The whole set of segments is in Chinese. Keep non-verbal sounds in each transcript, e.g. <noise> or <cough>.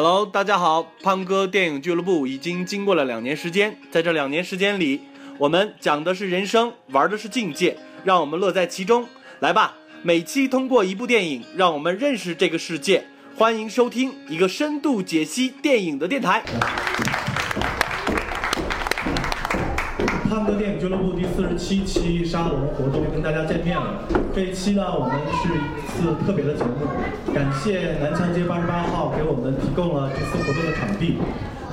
Hello，大家好，胖哥电影俱乐部已经经过了两年时间，在这两年时间里，我们讲的是人生，玩的是境界，让我们乐在其中。来吧，每期通过一部电影，让我们认识这个世界。欢迎收听一个深度解析电影的电台。胖哥电影俱乐部第四十七期沙龙活动跟大家见面了。这一期呢，我们是一次特别的节目，感谢南墙街八十八号给我们提供了这次活动的场地，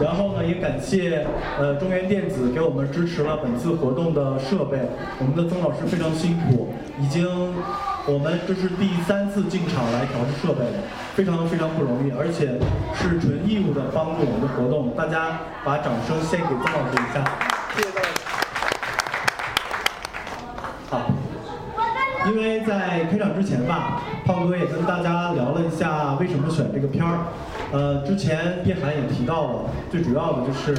然后呢，也感谢呃中原电子给我们支持了本次活动的设备。我们的曾老师非常辛苦，已经我们这是第三次进场来调试设备了，非常非常不容易，而且是纯义务的帮助我们的活动。大家把掌声献给曾老师一下，谢谢大家师。好，因为在开场之前吧，胖哥也跟大家聊了一下为什么选这个片儿。呃，之前碧涵也提到了，最主要的就是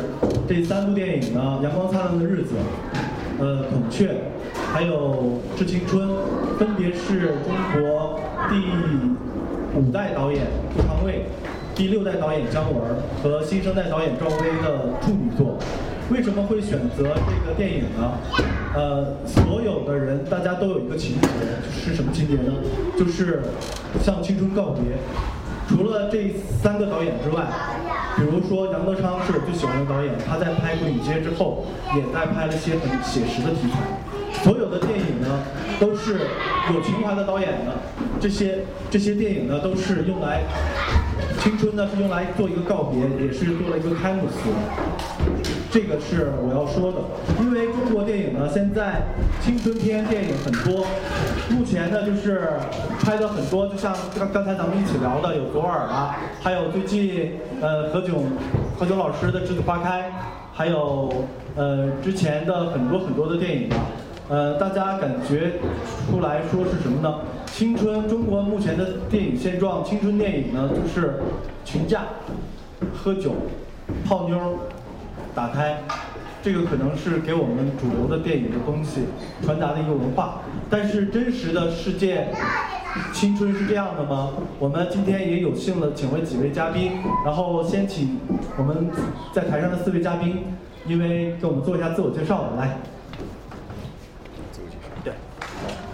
这三部电影呢，《阳光灿烂的日子》、呃，《孔雀》，还有《致青春》，分别是中国第五代导演顾长卫、第六代导演姜文和新生代导演赵薇的处女作。为什么会选择这个电影呢？呃，所有的人大家都有一个情节，是什么情节呢？就是向青春告别。除了这三个导演之外，比如说杨德昌是我最喜欢的导演，他在拍《鬼街》之后，也在拍了一些很写实的题材。所有的电影呢，都是有情怀的导演的，这些这些电影呢，都是用来青春呢是用来做一个告别，也是做了一个开幕词。这个是我要说的，因为中国电影呢，现在青春片电影很多，目前呢就是拍的很多，就像刚刚才咱们一起聊的有左耳啊，还有最近呃何炅何炅老师的《栀子花开》，还有呃之前的很多很多的电影啊，呃大家感觉出来说是什么呢？青春，中国目前的电影现状，青春电影呢就是群架、喝酒、泡妞。打开，这个可能是给我们主流的电影的东西传达的一个文化，但是真实的世界，青春是这样的吗？我们今天也有幸的请了几位嘉宾，然后先请我们在台上的四位嘉宾，因为给我们做一下自我介绍，来。自我介绍。对。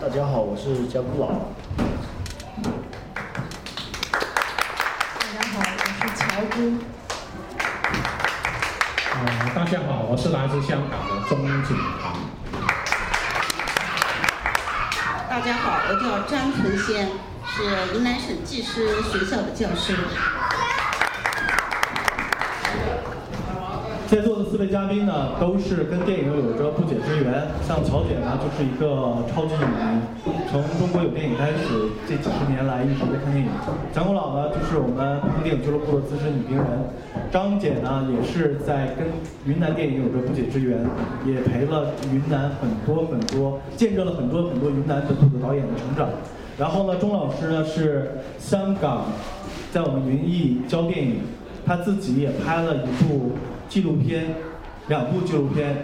大家好，我是姜不老。大家好，我是乔姑。大家好，我是来自香港的钟景堂。大家好，我叫张纯仙，是云南省技师学校的教师。的四位嘉宾呢，都是跟电影有着不解之缘。像乔姐呢，就是一个超级影迷，从中国有电影开始，这几十年来一直在看电影。蒋国老呢，就是我们北京电影俱乐部的资深影评人。张姐呢，也是在跟云南电影有着不解之缘，也陪了云南很多很多，见证了很多很多云南本土的导演的成长。然后呢，钟老师呢是香港，在我们云艺教电影，他自己也拍了一部。纪录片，两部纪录片，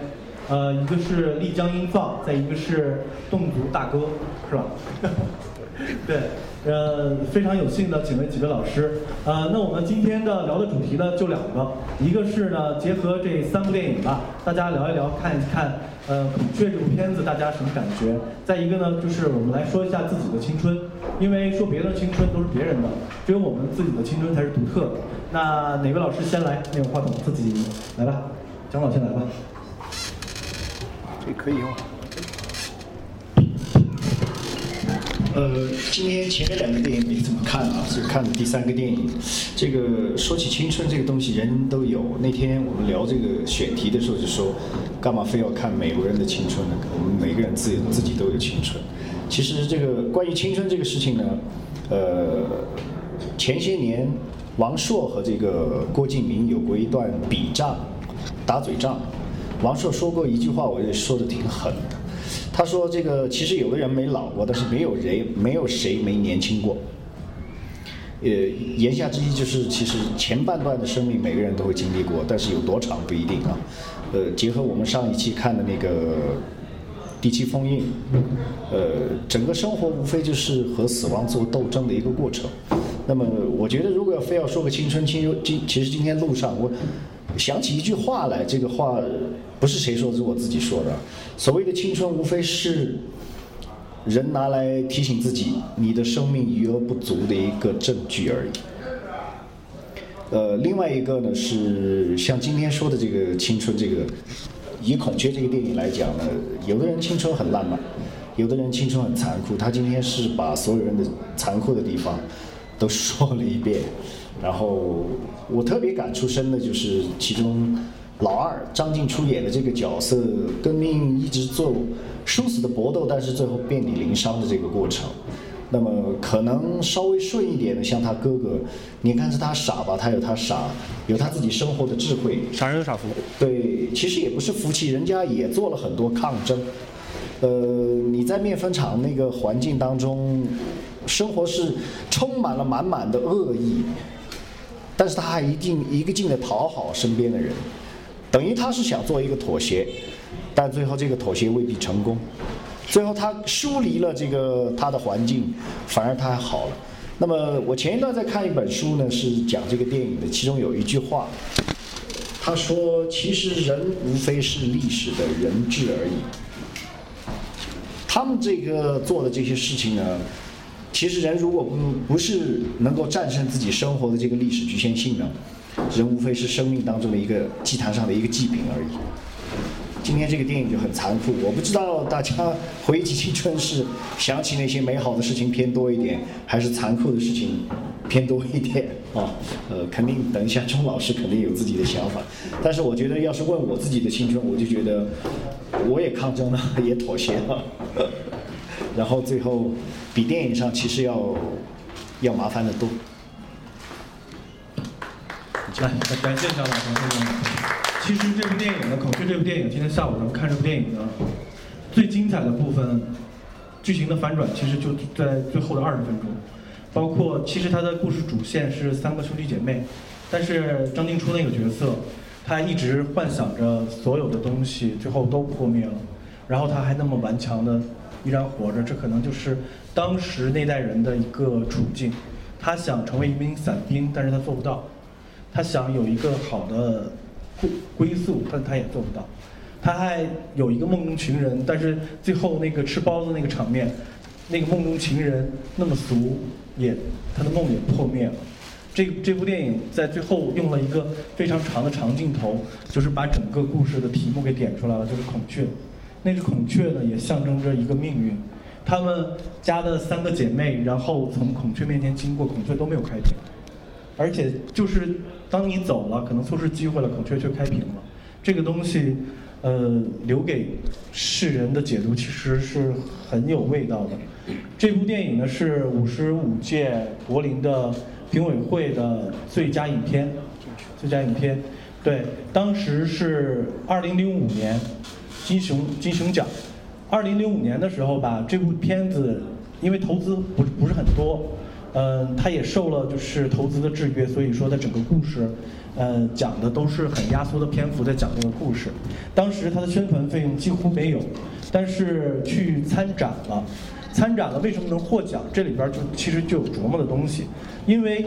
呃，一个是丽江音放，再一个是侗族大歌，是吧？<laughs> 对，呃，非常有幸的请了几位老师，呃，那我们今天的聊的主题呢就两个，一个是呢结合这三部电影吧，大家聊一聊，看一看，呃，孔雀这部片子大家什么感觉？再一个呢就是我们来说一下自己的青春，因为说别的青春都是别人的，只有我们自己的青春才是独特的。那哪位老师先来？没有话筒，自己来吧。蒋老先来吧。这可以用。呃，今天前面两个电影没怎么看啊，是看的第三个电影。这个说起青春这个东西，人人都有。那天我们聊这个选题的时候就说，干嘛非要看美国人的青春呢？我们每个人自自己都有青春。其实这个关于青春这个事情呢，呃，前些年王朔和这个郭敬明有过一段笔仗，打嘴仗。王朔说过一句话，我也说的挺狠的。他说：“这个其实有的人没老过，但是没有人没有谁没年轻过。呃，言下之意就是，其实前半段的生命每个人都会经历过，但是有多长不一定啊。呃，结合我们上一期看的那个第七封印，呃，整个生活无非就是和死亡做斗争的一个过程。那么，我觉得如果要非要说个青春，青今其实今天路上我想起一句话来，这个话不是谁说的，是我自己说的。所谓的青春，无非是人拿来提醒自己你的生命余额不足的一个证据而已。呃，另外一个呢是像今天说的这个青春，这个以孔雀这个电影来讲呢，有的人青春很浪漫，有的人青春很残酷。他今天是把所有人的残酷的地方都说了一遍。然后我特别感触深的就是其中老二张晋出演的这个角色，跟命运一直做殊死的搏斗，但是最后遍体鳞伤的这个过程。那么可能稍微顺一点的，像他哥哥，你看是他傻吧，他有他傻，有他自己生活的智慧。傻人有傻福。对，其实也不是福气，人家也做了很多抗争。呃，你在面粉厂那个环境当中，生活是充满了满满的恶意，但是他还一定一个劲的讨好身边的人，等于他是想做一个妥协，但最后这个妥协未必成功。最后他疏离了这个他的环境，反而他还好了。那么我前一段在看一本书呢，是讲这个电影的，其中有一句话，他说：“其实人无非是历史的人质而已。”他们这个做的这些事情呢，其实人如果不不是能够战胜自己生活的这个历史局限性呢，人无非是生命当中的一个祭坛上的一个祭品而已。今天这个电影就很残酷，我不知道大家回忆起青春是想起那些美好的事情偏多一点，还是残酷的事情偏多一点 <laughs> 啊？呃，肯定等一下钟老师肯定有自己的想法，但是我觉得要是问我自己的青春，我就觉得我也抗争了，<laughs> 也妥协了，然后最后比电影上其实要要麻烦的多。来，感谢小老师。其实这部电影呢，《孔雀》这部电影，今天下午咱们看这部电影呢，最精彩的部分，剧情的反转其实就在最后的二十分钟。包括其实它的故事主线是三个兄弟姐妹，但是张静初那个角色，他一直幻想着所有的东西最后都破灭了，然后他还那么顽强的依然活着，这可能就是当时那代人的一个处境。他想成为一名伞兵，但是他做不到。他想有一个好的。归归宿，但他也做不到。他还有一个梦中情人，但是最后那个吃包子那个场面，那个梦中情人那么俗，也他的梦也破灭了。这这部电影在最后用了一个非常长的长镜头，就是把整个故事的题目给点出来了，就是孔雀。那只孔雀呢，也象征着一个命运。他们家的三个姐妹，然后从孔雀面前经过，孔雀都没有开屏。而且就是当你走了，可能错失机会了，孔雀却开屏了。这个东西，呃，留给世人的解读其实是很有味道的。这部电影呢是五十五届柏林的评委会的最佳影片，最佳影片。对，当时是二零零五年金熊金熊奖。二零零五年的时候吧，这部片子因为投资不不是很多。嗯，他也受了就是投资的制约，所以说他整个故事，呃，讲的都是很压缩的篇幅在讲这个故事。当时他的宣传费用几乎没有，但是去参展了，参展了为什么能获奖？这里边就其实就有琢磨的东西，因为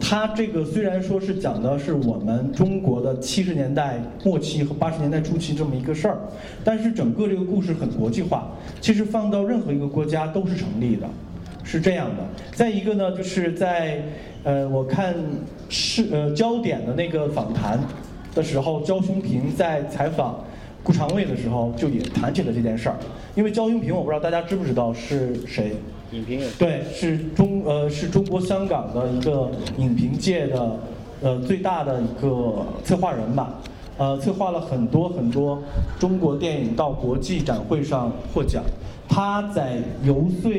他这个虽然说是讲的是我们中国的七十年代末期和八十年代初期这么一个事儿，但是整个这个故事很国际化，其实放到任何一个国家都是成立的。是这样的，再一个呢，就是在，呃，我看是呃焦点的那个访谈的时候，焦雄平在采访顾长卫的时候，就也谈起了这件事儿。因为焦雄平，我不知道大家知不知道是谁？影评人。对，是中呃是中国香港的一个影评界的呃最大的一个策划人吧，呃，策划了很多很多中国电影到国际展会上获奖。他在游说。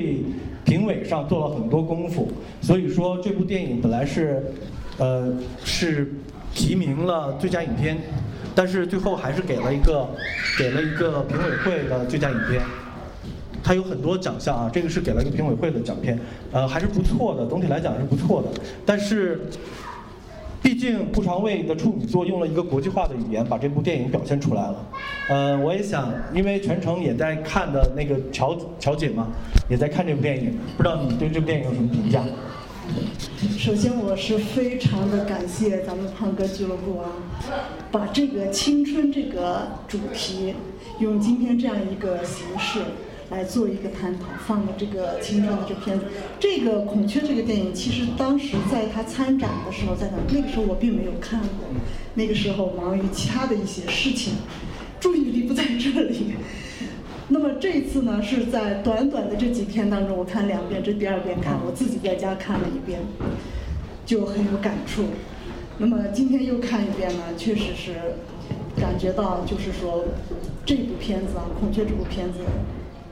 评委上做了很多功夫，所以说这部电影本来是，呃，是提名了最佳影片，但是最后还是给了一个，给了一个评委会的最佳影片。它有很多奖项啊，这个是给了一个评委会的奖片，呃，还是不错的，总体来讲是不错的。但是，毕竟顾长卫的处女作用了一个国际化的语言，把这部电影表现出来了。呃，我也想，因为全程也在看的那个乔乔姐嘛，也在看这部电影，不知道你对这部电影有什么评价？首先，我是非常的感谢咱们胖哥俱乐部啊，把这个青春这个主题，用今天这样一个形式来做一个探讨，放了这个青春的这片子。这个《孔雀》这个电影，其实当时在他参展的时候，在那那个时候我并没有看过，那个时候忙于其他的一些事情，注意力不在这里。那么这次呢，是在短短的这几天当中，我看两遍，这第二遍看，我自己在家看了一遍，就很有感触。那么今天又看一遍呢，确实是感觉到，就是说这部片子啊，《孔雀》这部片子，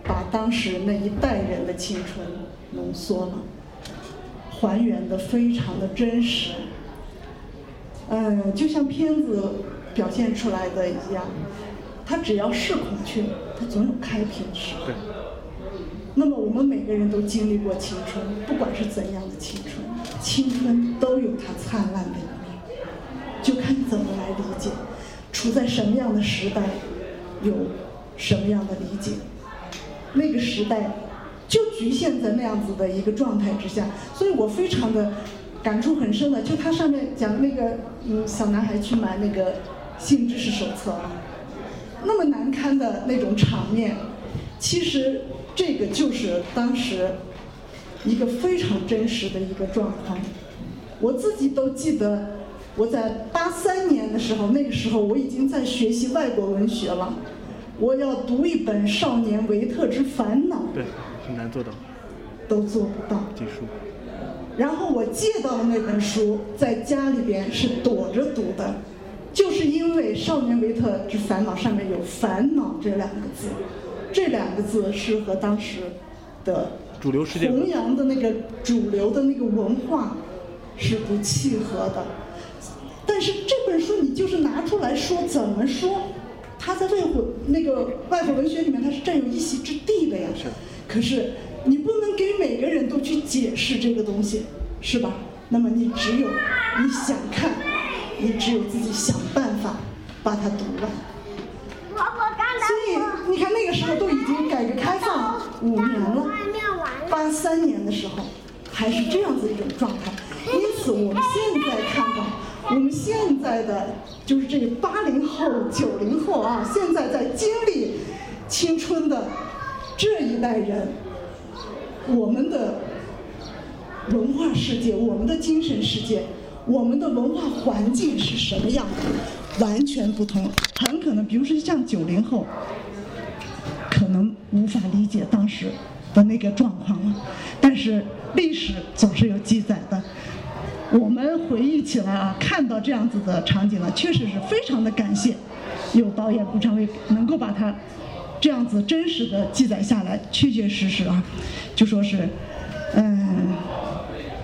把当时那一代人的青春浓缩了，还原的非常的真实。嗯，就像片子表现出来的一样。它只要是孔雀，它总有开屏时。对。那么我们每个人都经历过青春，不管是怎样的青春，青春都有它灿烂的一面，就看你怎么来理解。处在什么样的时代，有什么样的理解。那个时代就局限在那样子的一个状态之下，所以我非常的感触很深的。就它上面讲那个嗯小男孩去买那个性知识手册啊。那么难堪的那种场面，其实这个就是当时一个非常真实的一个状况。我自己都记得，我在八三年的时候，那个时候我已经在学习外国文学了。我要读一本《少年维特之烦恼》，对，很难做到，都做不到。结束。然后我借到的那本书，在家里边是躲着读的。就是因为《少年维特之烦恼》上面有“烦恼”这两个字，这两个字是和当时的主流世界弘扬的那个主流的那个文化是不契合的。但是这本书你就是拿出来说，怎么说？它在外国那个外国文学里面，它是占有一席之地的呀。是。可是你不能给每个人都去解释这个东西，是吧？那么你只有你想看。你只有自己想办法把它读完。所以你看，那个时候都已经改革开放五年了，八三年的时候还是这样子一种状态。因此，我们现在看到，我们现在的就是这个八零后、九零后啊，现在在经历青春的这一代人，我们的文化世界，我们的精神世界。我们的文化环境是什么样的？完全不同，很可能，比如说像九零后，可能无法理解当时的那个状况了。但是历史总是有记载的，我们回忆起来啊，看到这样子的场景了，确实是非常的感谢，有导演顾长卫能够把它这样子真实的记载下来，确确实实啊，就说是，嗯。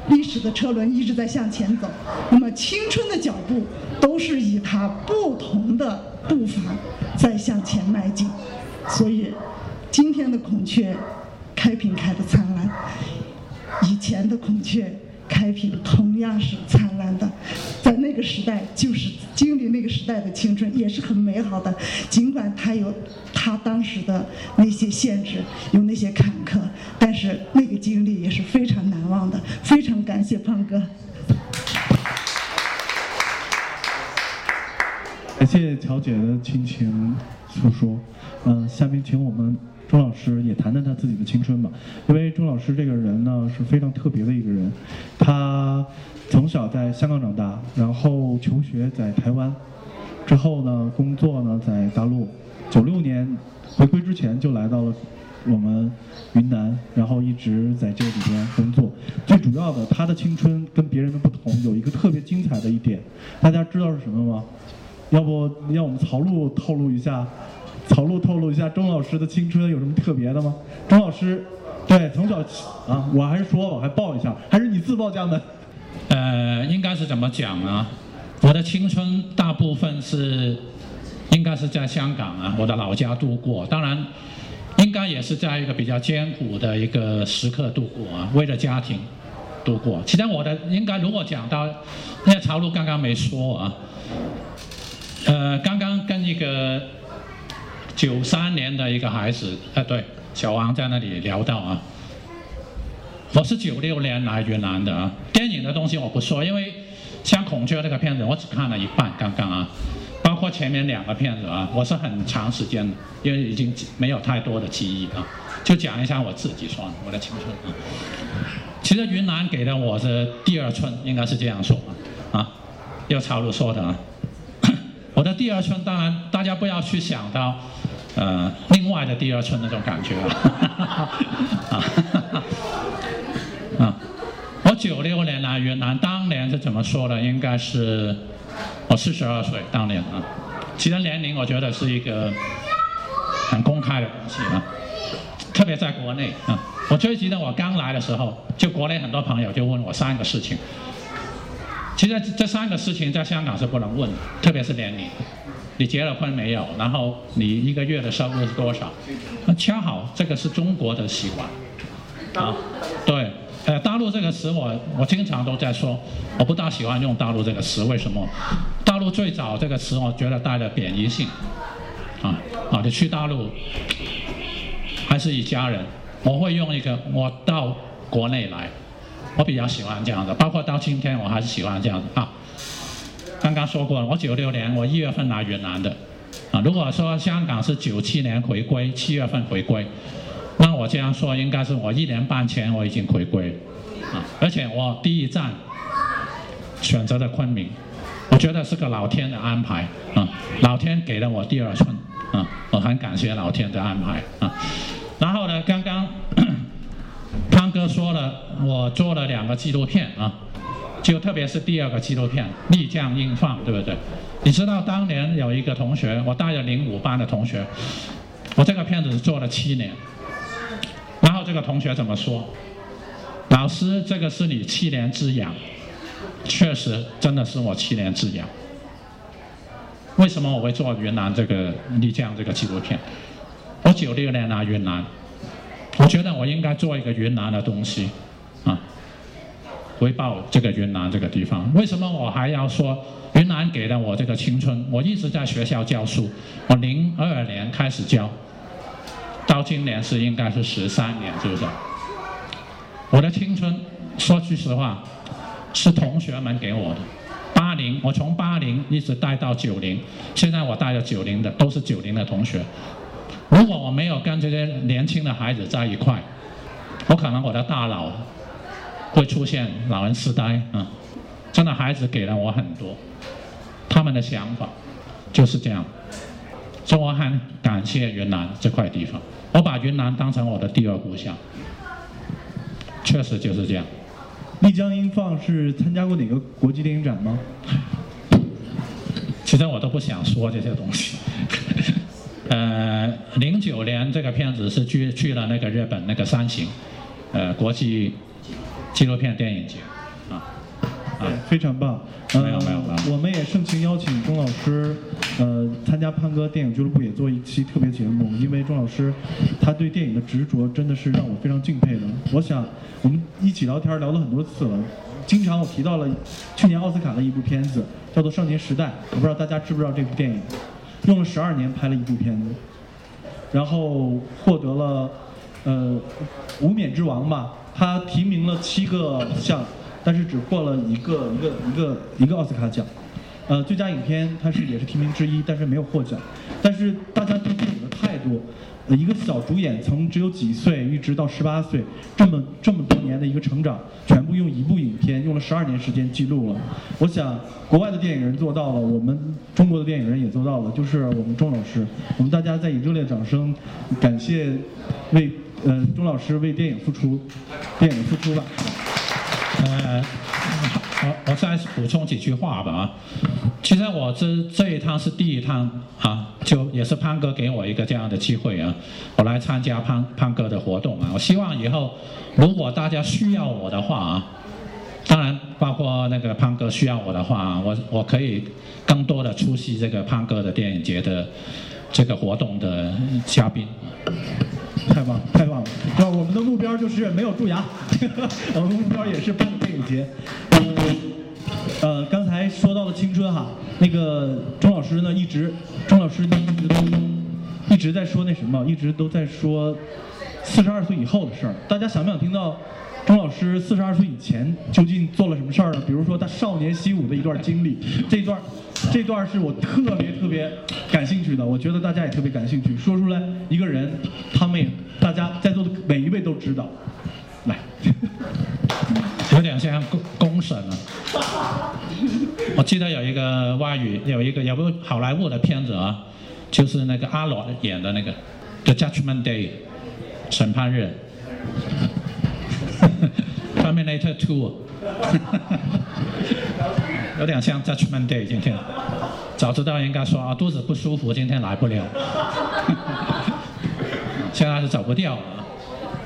历史的车轮一直在向前走，那么青春的脚步都是以它不同的步伐在向前迈进，所以今天的孔雀开屏开的灿烂，以前的孔雀开屏同样是灿烂的，在那个时代就是经历那个时代的青春也是很美好的，尽管他有他当时的那些限制，有那些坎坷，但是那个经历也是非常难忘的，非常感谢胖哥。感谢乔姐的倾情诉说，嗯，下面请我们。钟老师也谈谈他自己的青春吧，因为钟老师这个人呢是非常特别的一个人，他从小在香港长大，然后求学在台湾，之后呢工作呢在大陆，九六年回归之前就来到了我们云南，然后一直在这里边工作。最主要的，他的青春跟别人的不同，有一个特别精彩的一点，大家知道是什么吗？要不让我们曹璐透露一下？曹璐透露一下，钟老师的青春有什么特别的吗？钟老师，对，从小啊，我还是说，我还报一下，还是你自报家门？呃，应该是怎么讲呢？我的青春大部分是应该是在香港啊，我的老家度过。当然，应该也是在一个比较艰苦的一个时刻度过啊，为了家庭度过。其实我的应该如果讲到，因为曹璐刚刚没说啊，呃，刚刚跟一个。九三年的一个孩子，呃，对，小王在那里聊到啊，我是九六年来云南的啊。电影的东西我不说，因为像孔雀这个片子我只看了一半，刚刚啊，包括前面两个片子啊，我是很长时间的，因为已经没有太多的记忆啊，就讲一下我自己算，我的青春啊。其实云南给了我的第二春，应该是这样说啊，啊，要曹鲁说的啊。<coughs> 我的第二春，当然大家不要去想到，呃，另外的第二春那种感觉啊，<laughs> 啊，我九六年来云南，当年是怎么说的？应该是我四十二岁，当年啊，其实年龄我觉得是一个很公开的东西啊，特别在国内啊。我最记得我刚来的时候，就国内很多朋友就问我三个事情。其实这三个事情在香港是不能问的，特别是年龄。你结了婚没有？然后你一个月的收入是多少？那恰好这个是中国的习惯。啊，对，呃，大陆这个词我我经常都在说，我不大喜欢用大陆这个词，为什么？大陆最早这个词我觉得带着贬义性。啊啊，你去大陆还是一家人。我会用一个，我到国内来，我比较喜欢这样的，包括到今天我还是喜欢这样的啊。刚刚说过了，我九六年我一月份来云南的，啊，如果说香港是九七年回归，七月份回归，那我这样说应该是我一年半前我已经回归，啊，而且我第一站选择了昆明，我觉得是个老天的安排啊，老天给了我第二春啊，我很感谢老天的安排啊。然后呢？刚刚 <coughs> 康哥说了，我做了两个纪录片啊，就特别是第二个纪录片《丽江英放》，对不对？你知道当年有一个同学，我带着零五班的同学，我这个片子是做了七年。然后这个同学怎么说？老师，这个是你七年之痒，确实真的是我七年之痒。为什么我会做云南这个丽江这个纪录片？我九六年来云南，我觉得我应该做一个云南的东西，回报这个云南这个地方。为什么我还要说云南给了我这个青春？我一直在学校教书，我零二年开始教，到今年是应该是十三年，是不是？我的青春，说句实话，是同学们给我的。八零，我从八零一直带到九零，现在我带着九零的，都是九零的同学。如果我没有跟这些年轻的孩子在一块，我可能我的大脑会出现老人痴呆啊！真的，孩子给了我很多，他们的想法就是这样，所以我很感谢云南这块地方，我把云南当成我的第二故乡，确实就是这样。丽江英放是参加过哪个国际电影展吗？<laughs> 其实我都不想说这些东西。<laughs> 呃，零九年这个片子是去去了那个日本那个三行，呃，国际纪录片电影节，啊，对，非常棒。没有没有没有。我们也盛情邀请钟老师，呃，参加潘哥电影俱乐部也做一期特别节目，因为钟老师他对电影的执着真的是让我非常敬佩的。我想我们一起聊天聊了很多次了，经常我提到了去年奥斯卡的一部片子叫做《少年时代》，我不知道大家知不知道这部电影。用了十二年拍了一部片子，然后获得了呃无冕之王吧。他提名了七个项，但是只获了一个一个一个一个奥斯卡奖。呃，最佳影片他是也是提名之一，但是没有获奖。但是大家对电影的态度。一个小主演从只有几岁一直到十八岁，这么这么多年的一个成长，全部用一部影片用了十二年时间记录了。我想，国外的电影人做到了，我们中国的电影人也做到了，就是我们钟老师。我们大家再以热烈掌声，感谢为呃钟老师为电影付出，电影付出吧。呃。我我再补充几句话吧啊，其实我这这一趟是第一趟啊，就也是潘哥给我一个这样的机会啊，我来参加潘潘哥的活动啊，我希望以后如果大家需要我的话啊，当然包括那个潘哥需要我的话，我我可以更多的出席这个潘哥的电影节的这个活动的嘉宾。太棒太棒了！那我们的目标就是没有蛀牙，<laughs> 我们目标也是办电影节。呃，刚才说到了青春哈，那个钟老师呢，一直钟老师一直都一直在说那什么，一直都在说四十二岁以后的事儿。大家想不想听到钟老师四十二岁以前究竟做了什么事儿呢？比如说他少年习武的一段经历，这段这段是我特别特别感兴趣的，我觉得大家也特别感兴趣。说出来一个人，他们也大家在座的每一位都知道。来，<laughs> 有点像公公审了。我记得有一个外语，有一个有部好莱坞的片子啊，就是那个阿罗演的那个《The Judgment Day》审判日，<laughs>《Terminator Two》，<laughs> 有点像《Judgment Day》今天。早知道应该说啊，肚子不舒服，今天来不了。<laughs> 现在是走不掉了。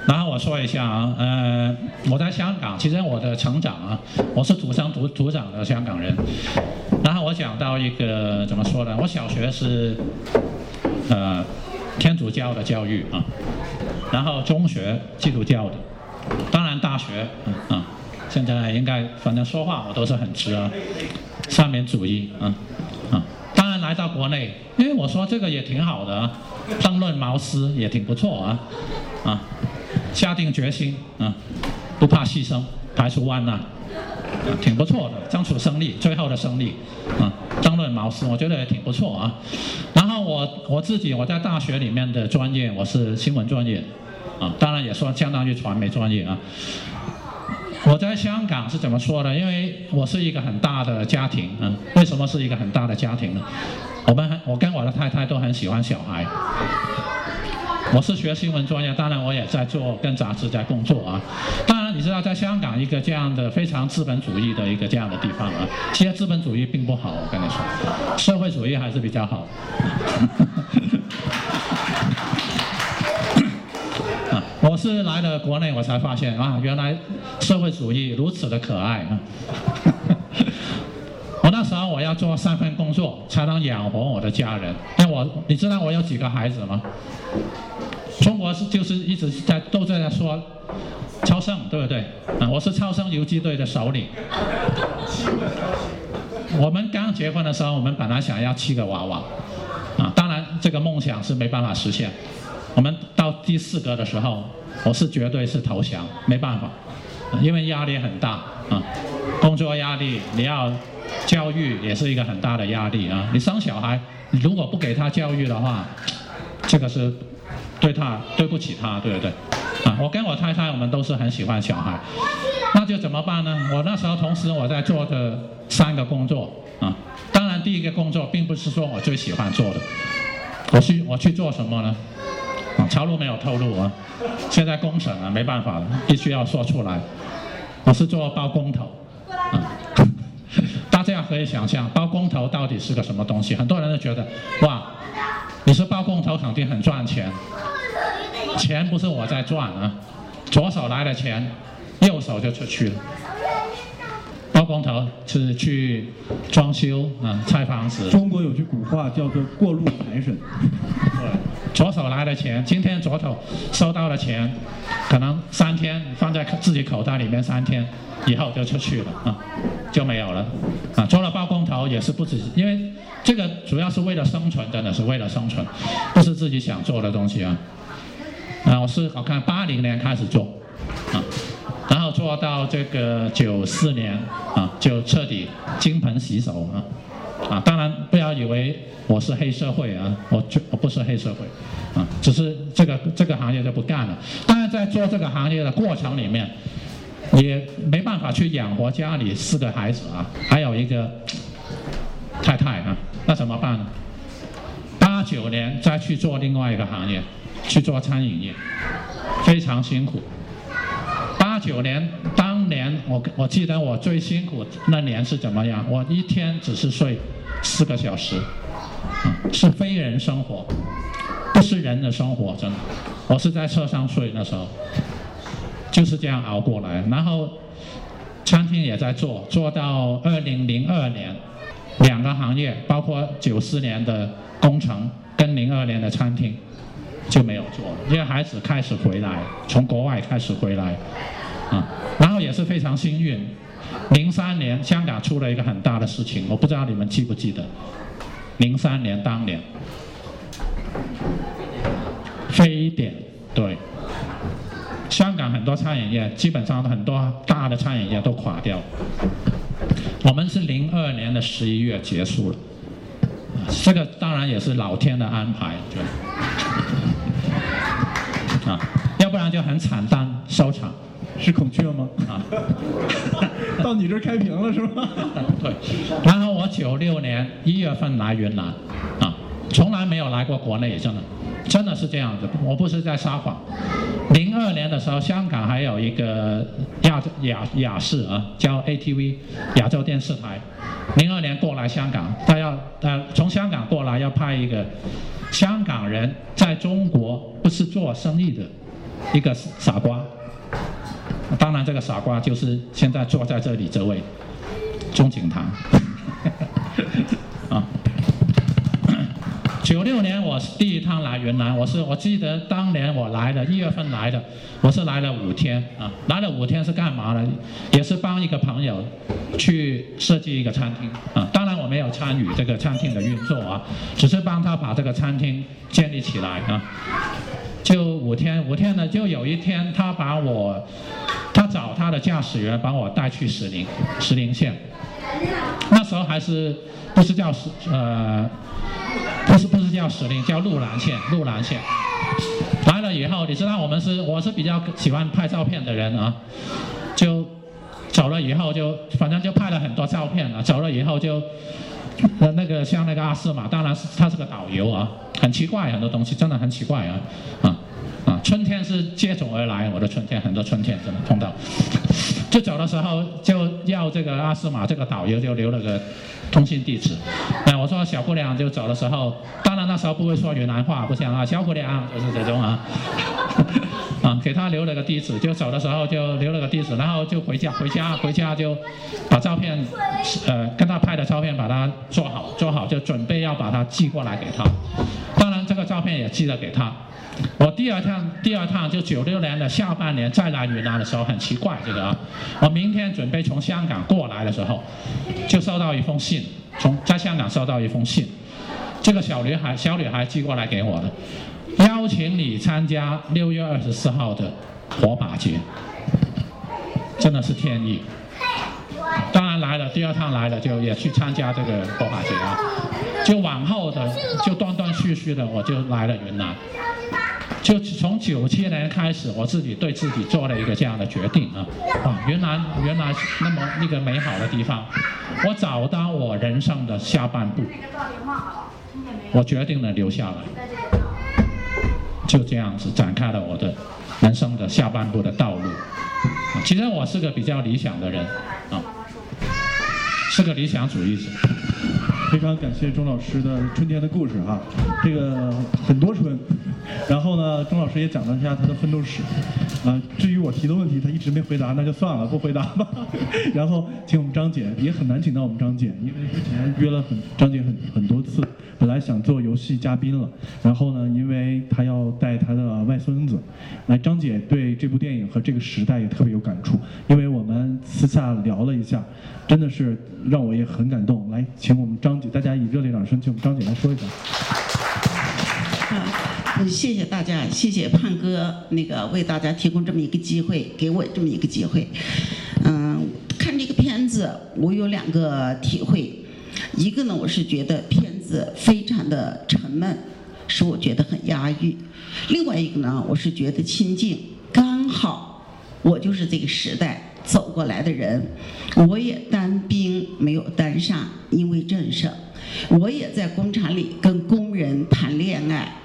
然后我说一下啊，呃，我在香港，其实我的成长啊，我是土生土土长的香港人。然后我讲到一个怎么说呢？我小学是呃天主教的教育啊，然后中学基督教的，当然大学嗯啊，现在应该反正说话我都是很直啊，三民主义啊啊，当然来到国内，因为我说这个也挺好的啊，争论茅斯也挺不错啊啊。下定决心啊，不怕牺牲，排除万难，挺不错的，争取胜利，最后的胜利啊，争论茅斯，我觉得也挺不错啊。然后我我自己我在大学里面的专业我是新闻专业啊，当然也说相当于传媒专业啊。我在香港是怎么说的？因为我是一个很大的家庭啊。为什么是一个很大的家庭呢？我们我跟我的太太都很喜欢小孩。我是学新闻专业，当然我也在做跟杂志在工作啊。当然你知道，在香港一个这样的非常资本主义的一个这样的地方啊，其实资本主义并不好，我跟你说，社会主义还是比较好。我是来了国内，我才发现啊，原来社会主义如此的可爱啊。<laughs> 我那时候我要做三份工作，才能养活我的家人。因为我，你知道我有几个孩子吗？中国是就是一直在都在说超生，对不对？啊，我是超生游击队的首领。我们刚结婚的时候，我们本来想要七个娃娃，啊，当然这个梦想是没办法实现。我们到第四个的时候，我是绝对是投降，没办法，因为压力很大啊，工作压力，你要教育也是一个很大的压力啊。你生小孩，如果不给他教育的话，这个是。对他对不起他，对不对？啊，我跟我太太我们都是很喜欢小孩，那就怎么办呢？我那时候同时我在做的三个工作啊，当然第一个工作并不是说我最喜欢做的，我去我去做什么呢？啊，曹路没有透露啊，现在公审啊，没办法了，必须要说出来。我是做包工头，啊，<laughs> 大家可以想象包工头到底是个什么东西？很多人都觉得哇，你是包工头肯定很赚钱。钱不是我在赚啊，左手来了钱，右手就出去了。包工头是去装修啊，拆房子。中国有句古话叫做“过路财神”。对，左手拿的钱，今天左手收到的钱，可能三天放在自己口袋里面，三天以后就出去了啊，就没有了。啊，做了包工头也是不止，因为这个主要是为了生存，真的是为了生存，不是自己想做的东西啊。啊，我是我看八零年开始做，啊，然后做到这个九四年，啊，就彻底金盆洗手啊，啊，当然不要以为我是黑社会啊，我就我不是黑社会，啊，只是这个这个行业就不干了。当然在做这个行业的过程里面，也没办法去养活家里四个孩子啊，还有一个太太啊，那怎么办呢？八九年再去做另外一个行业。去做餐饮业，非常辛苦。九年，当年我我记得我最辛苦那年是怎么样？我一天只是睡四个小时，啊，是非人生活，不是人的生活，真的。我是在车上睡那时候，就是这样熬过来。然后餐厅也在做，做到二零零二年，两个行业，包括九四年的工程跟零二年的餐厅。就没有做了，因为孩子开始回来，从国外开始回来，啊，然后也是非常幸运，零三年香港出了一个很大的事情，我不知道你们记不记得，零三年当年，非典，对。香港很多餐饮业，基本上很多大的餐饮业都垮掉。我们是零二年的十一月结束了，这个当然也是老天的安排，对。啊，要不然就很惨淡收场。是孔雀吗？啊，到你这儿开屏了是吗？对。然后我九六年一月份来云南，啊，从来没有来过国内，真的，真的是这样子，我不是在撒谎。零二年的时候，香港还有一个亚亚亚视啊，叫 ATV 亚洲电视台，零二年过来香港，他要呃从香港过来要拍一个香港人在中国不是做生意的一个傻瓜。当然，这个傻瓜就是现在坐在这里这位钟景堂。<laughs> 啊，九六年我是第一趟来云南，我是我记得当年我来的一月份来的，我是来了五天啊，来了五天是干嘛呢？也是帮一个朋友去设计一个餐厅啊，当然我没有参与这个餐厅的运作啊，只是帮他把这个餐厅建立起来啊。就五天，五天呢，就有一天他把我，他找他的驾驶员把我带去石林，石林县。那时候还是不是叫石呃，不是不是叫石林，叫鹿兰县，鹿兰县。来了以后，你知道我们是我是比较喜欢拍照片的人啊，就走了以后就反正就拍了很多照片啊，走了以后就。那那个像那个阿斯玛，当然是他是个导游啊，很奇怪很多东西，真的很奇怪啊，啊啊，春天是接踵而来，我的春天很多春天真的碰到，就走的时候就要这个阿斯玛这个导游就留了个通信地址，哎，我说小姑娘就走的时候，当然那时候不会说云南话，不像啊，小姑娘就是这种啊。<laughs> 啊，给他留了个地址，就走的时候就留了个地址，然后就回家，回家，回家就把照片，呃，跟他拍的照片把它做好，做好就准备要把它寄过来给他。当然，这个照片也寄了给他。我第二趟，第二趟就九六年的下半年再来云南的时候，很奇怪这个啊，我明天准备从香港过来的时候，就收到一封信，从在香港收到一封信，这个小女孩，小女孩寄过来给我的。邀请你参加六月二十四号的火把节，真的是天意。当然来了，第二趟来了就也去参加这个火把节啊。就往后的就断断续续的，我就来了云南。就从九七年开始，我自己对自己做了一个这样的决定啊。啊，云南原来那么一个美好的地方，我找到我人生的下半部，我决定了留下来。就这样子展开了我的人生的下半部的道路。其实我是个比较理想的人，啊，是个理想主义者。非常感谢钟老师的春天的故事哈，这个很多春。然后呢，钟老师也讲了一下他的奋斗史。啊，至于我提的问题，他一直没回答，那就算了，不回答吧。<laughs> 然后请我们张姐，也很难请到我们张姐，因为之前约了很张姐很很多次。本来想做游戏嘉宾了，然后呢，因为他要带他的外孙子，来张姐对这部电影和这个时代也特别有感触，因为我们私下聊了一下，真的是让我也很感动。来，请我们张大家以热烈掌声请张姐来说一下。谢谢大家，谢谢胖哥那个为大家提供这么一个机会，给我这么一个机会。嗯，看这个片子，我有两个体会。一个呢，我是觉得片子非常的沉闷，使我觉得很压抑；另外一个呢，我是觉得亲近，刚好我就是这个时代走过来的人，我也当兵没有当上，因为政省，我也在工厂里跟工人谈恋爱，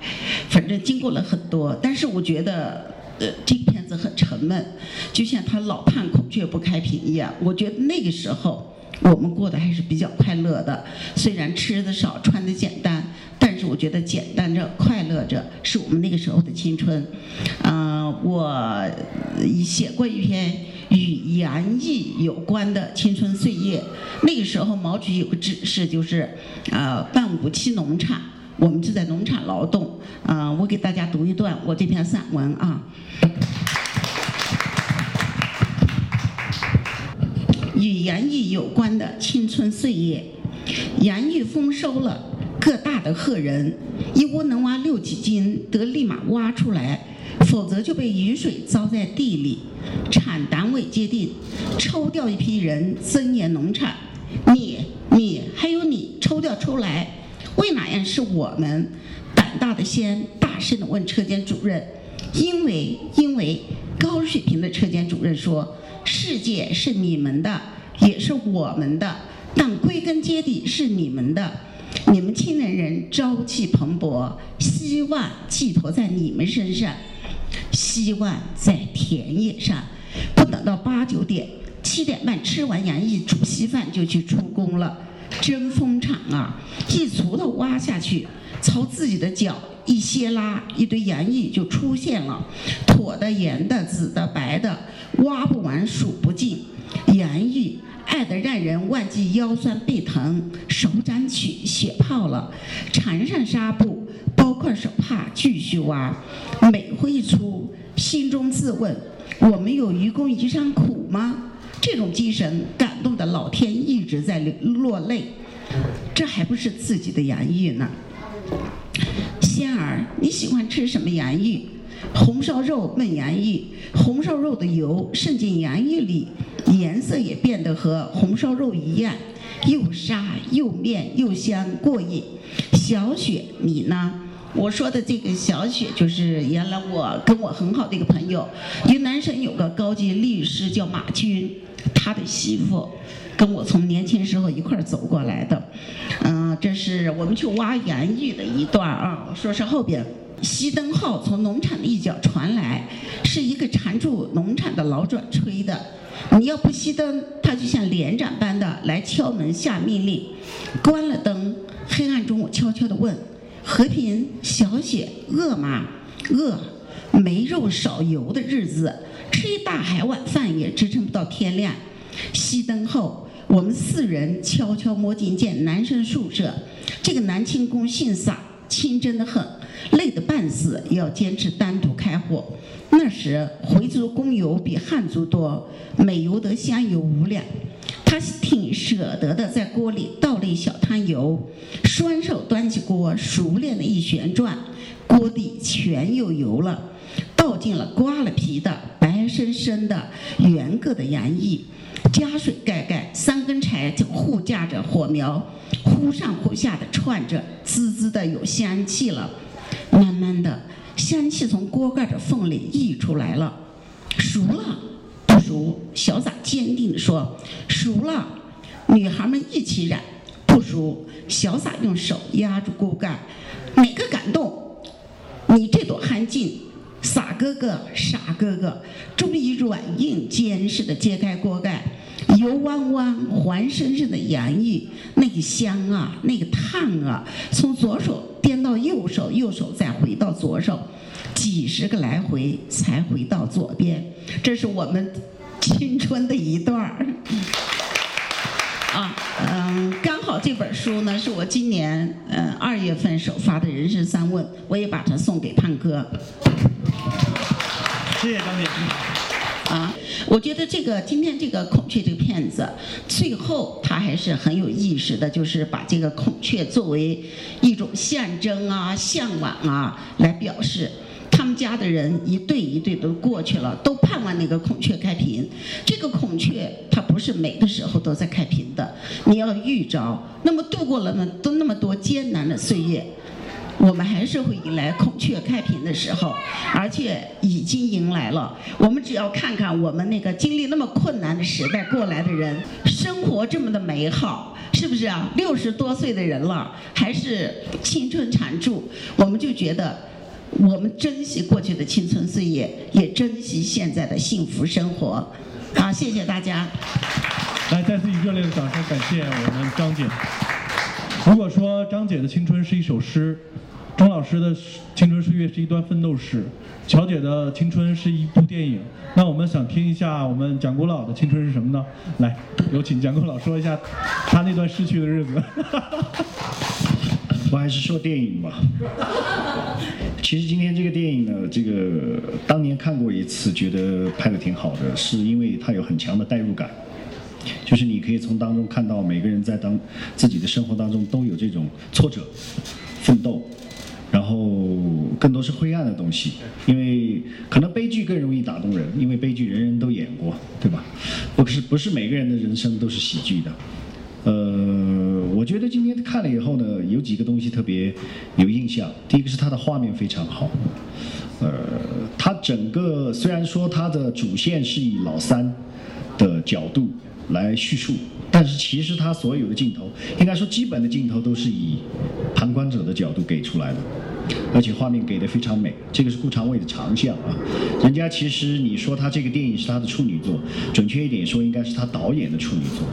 反正经过了很多，但是我觉得，呃，这片子很沉闷，就像他老盼孔雀不开屏一样，我觉得那个时候。我们过得还是比较快乐的，虽然吃的少，穿的简单，但是我觉得简单着、快乐着是我们那个时候的青春。嗯，我写过一篇与园艺有关的青春岁月。那个时候毛主席有个指示，就是啊，办五七农场，我们就在农场劳动。嗯，我给大家读一段我这篇散文啊。与园艺有关的青春岁月，园艺丰收了，个大的褐人，一窝能挖六七斤，得立马挖出来，否则就被雨水糟在地里。产单位界定，抽调一批人增援农产。你、你还有你，抽调出来，为哪样是我们？胆大的先大声地问车间主任，因为因为高水平的车间主任说，世界是你们的，也是我们的，但归根结底是你们的。你们青年人朝气蓬勃，希望寄托在你们身上，希望在田野上，不等到八九点、七点半吃完洋芋煮稀饭就去出工了。真风场啊，一锄头挖下去，朝自己的脚一掀拉，一堆洋芋就出现了，椭的、圆的、紫的、白的，挖不完数不尽，洋芋。爱得让人忘记腰酸背疼，手掌起血泡了，缠上纱布，包块手帕，继续挖。每挥一出，心中自问：我们有愚公移山苦吗？这种精神感动的老天一直在流落泪。这还不是自己的洋芋呢。仙儿，你喜欢吃什么洋芋？红烧肉焖洋芋，红烧肉的油渗进洋芋里。颜色也变得和红烧肉一样，又沙又面又香过瘾。小雪，你呢？我说的这个小雪，就是原来我跟我很好的一个朋友，云南省有个高级律师叫马军，他的媳妇跟我从年轻时候一块儿走过来的。嗯，这是我们去挖洋芋的一段啊。说是后边，熄灯号从农场的一角传来，是一个缠住农场的老转吹的。你要不熄灯，他就像连长般的来敲门下命令。关了灯，黑暗中我悄悄地问：“和平，小雪，饿吗？饿。没肉少油的日子，吃一大海碗饭也支撑不到天亮。”熄灯后，我们四人悄悄摸进间男生宿舍。这个男清工姓撒，清真的很，累得半死也要坚持单独开火。那时回族工友比汉族多，每油得香油五两。他挺舍得的，在锅里倒了一小汤油，双手端起锅，熟练的一旋转，锅底全有油了。倒进了刮了皮的白生生的圆个的洋芋，加水盖盖，三根柴就互架着火苗，忽上忽下的串着，滋滋的有香气了。慢慢的。香气从锅盖的缝里溢出来了，熟了，熟。小洒坚定地说：“熟了。”女孩们一起染：“不熟。”小洒用手压住锅盖，哪个敢动？你这朵憨劲，撒哥哥，傻哥哥，终于软硬兼施地揭开锅盖，油汪汪、黄生生的洋芋，那个香啊，那个烫啊，从左手。颠到右手，右手再回到左手，几十个来回才回到左边。这是我们青春的一段儿。啊，嗯，刚好这本书呢是我今年嗯二月份首发的《人生三问》，我也把它送给胖哥。谢谢张姐。啊，我觉得这个今天这个孔雀这个片子，最后他还是很有意识的，就是把这个孔雀作为一种象征啊、向往啊来表示。他们家的人一对一对都过去了，都盼望那个孔雀开屏。这个孔雀它不是每个时候都在开屏的，你要预着。那么度过了那都那么多艰难的岁月。我们还是会迎来孔雀开屏的时候，而且已经迎来了。我们只要看看我们那个经历那么困难的时代过来的人，生活这么的美好，是不是啊？六十多岁的人了，还是青春常驻，我们就觉得我们珍惜过去的青春岁月，也珍惜现在的幸福生活。好，谢谢大家。来，再次以热烈的掌声感谢我们张姐。如果说张姐的青春是一首诗。钟老师的青春岁月是一段奋斗史，乔姐的青春是一部电影。那我们想听一下我们蒋国老的青春是什么呢？来，有请蒋国老说一下他那段逝去的日子。<laughs> <laughs> 我还是说电影吧。其实今天这个电影呢，这个当年看过一次，觉得拍的挺好的，是因为它有很强的代入感。就是你可以从当中看到每个人在当自己的生活当中都有这种挫折、奋斗，然后更多是灰暗的东西，因为可能悲剧更容易打动人，因为悲剧人人都演过，对吧？不是不是每个人的人生都是喜剧的。呃，我觉得今天看了以后呢，有几个东西特别有印象。第一个是它的画面非常好，呃，它整个虽然说它的主线是以老三的角度来叙述，但是其实它所有的镜头，应该说基本的镜头都是以旁观者的角度给出来的。而且画面给的非常美，这个是顾长卫的长项啊。人家其实你说他这个电影是他的处女作，准确一点说应该是他导演的处女作。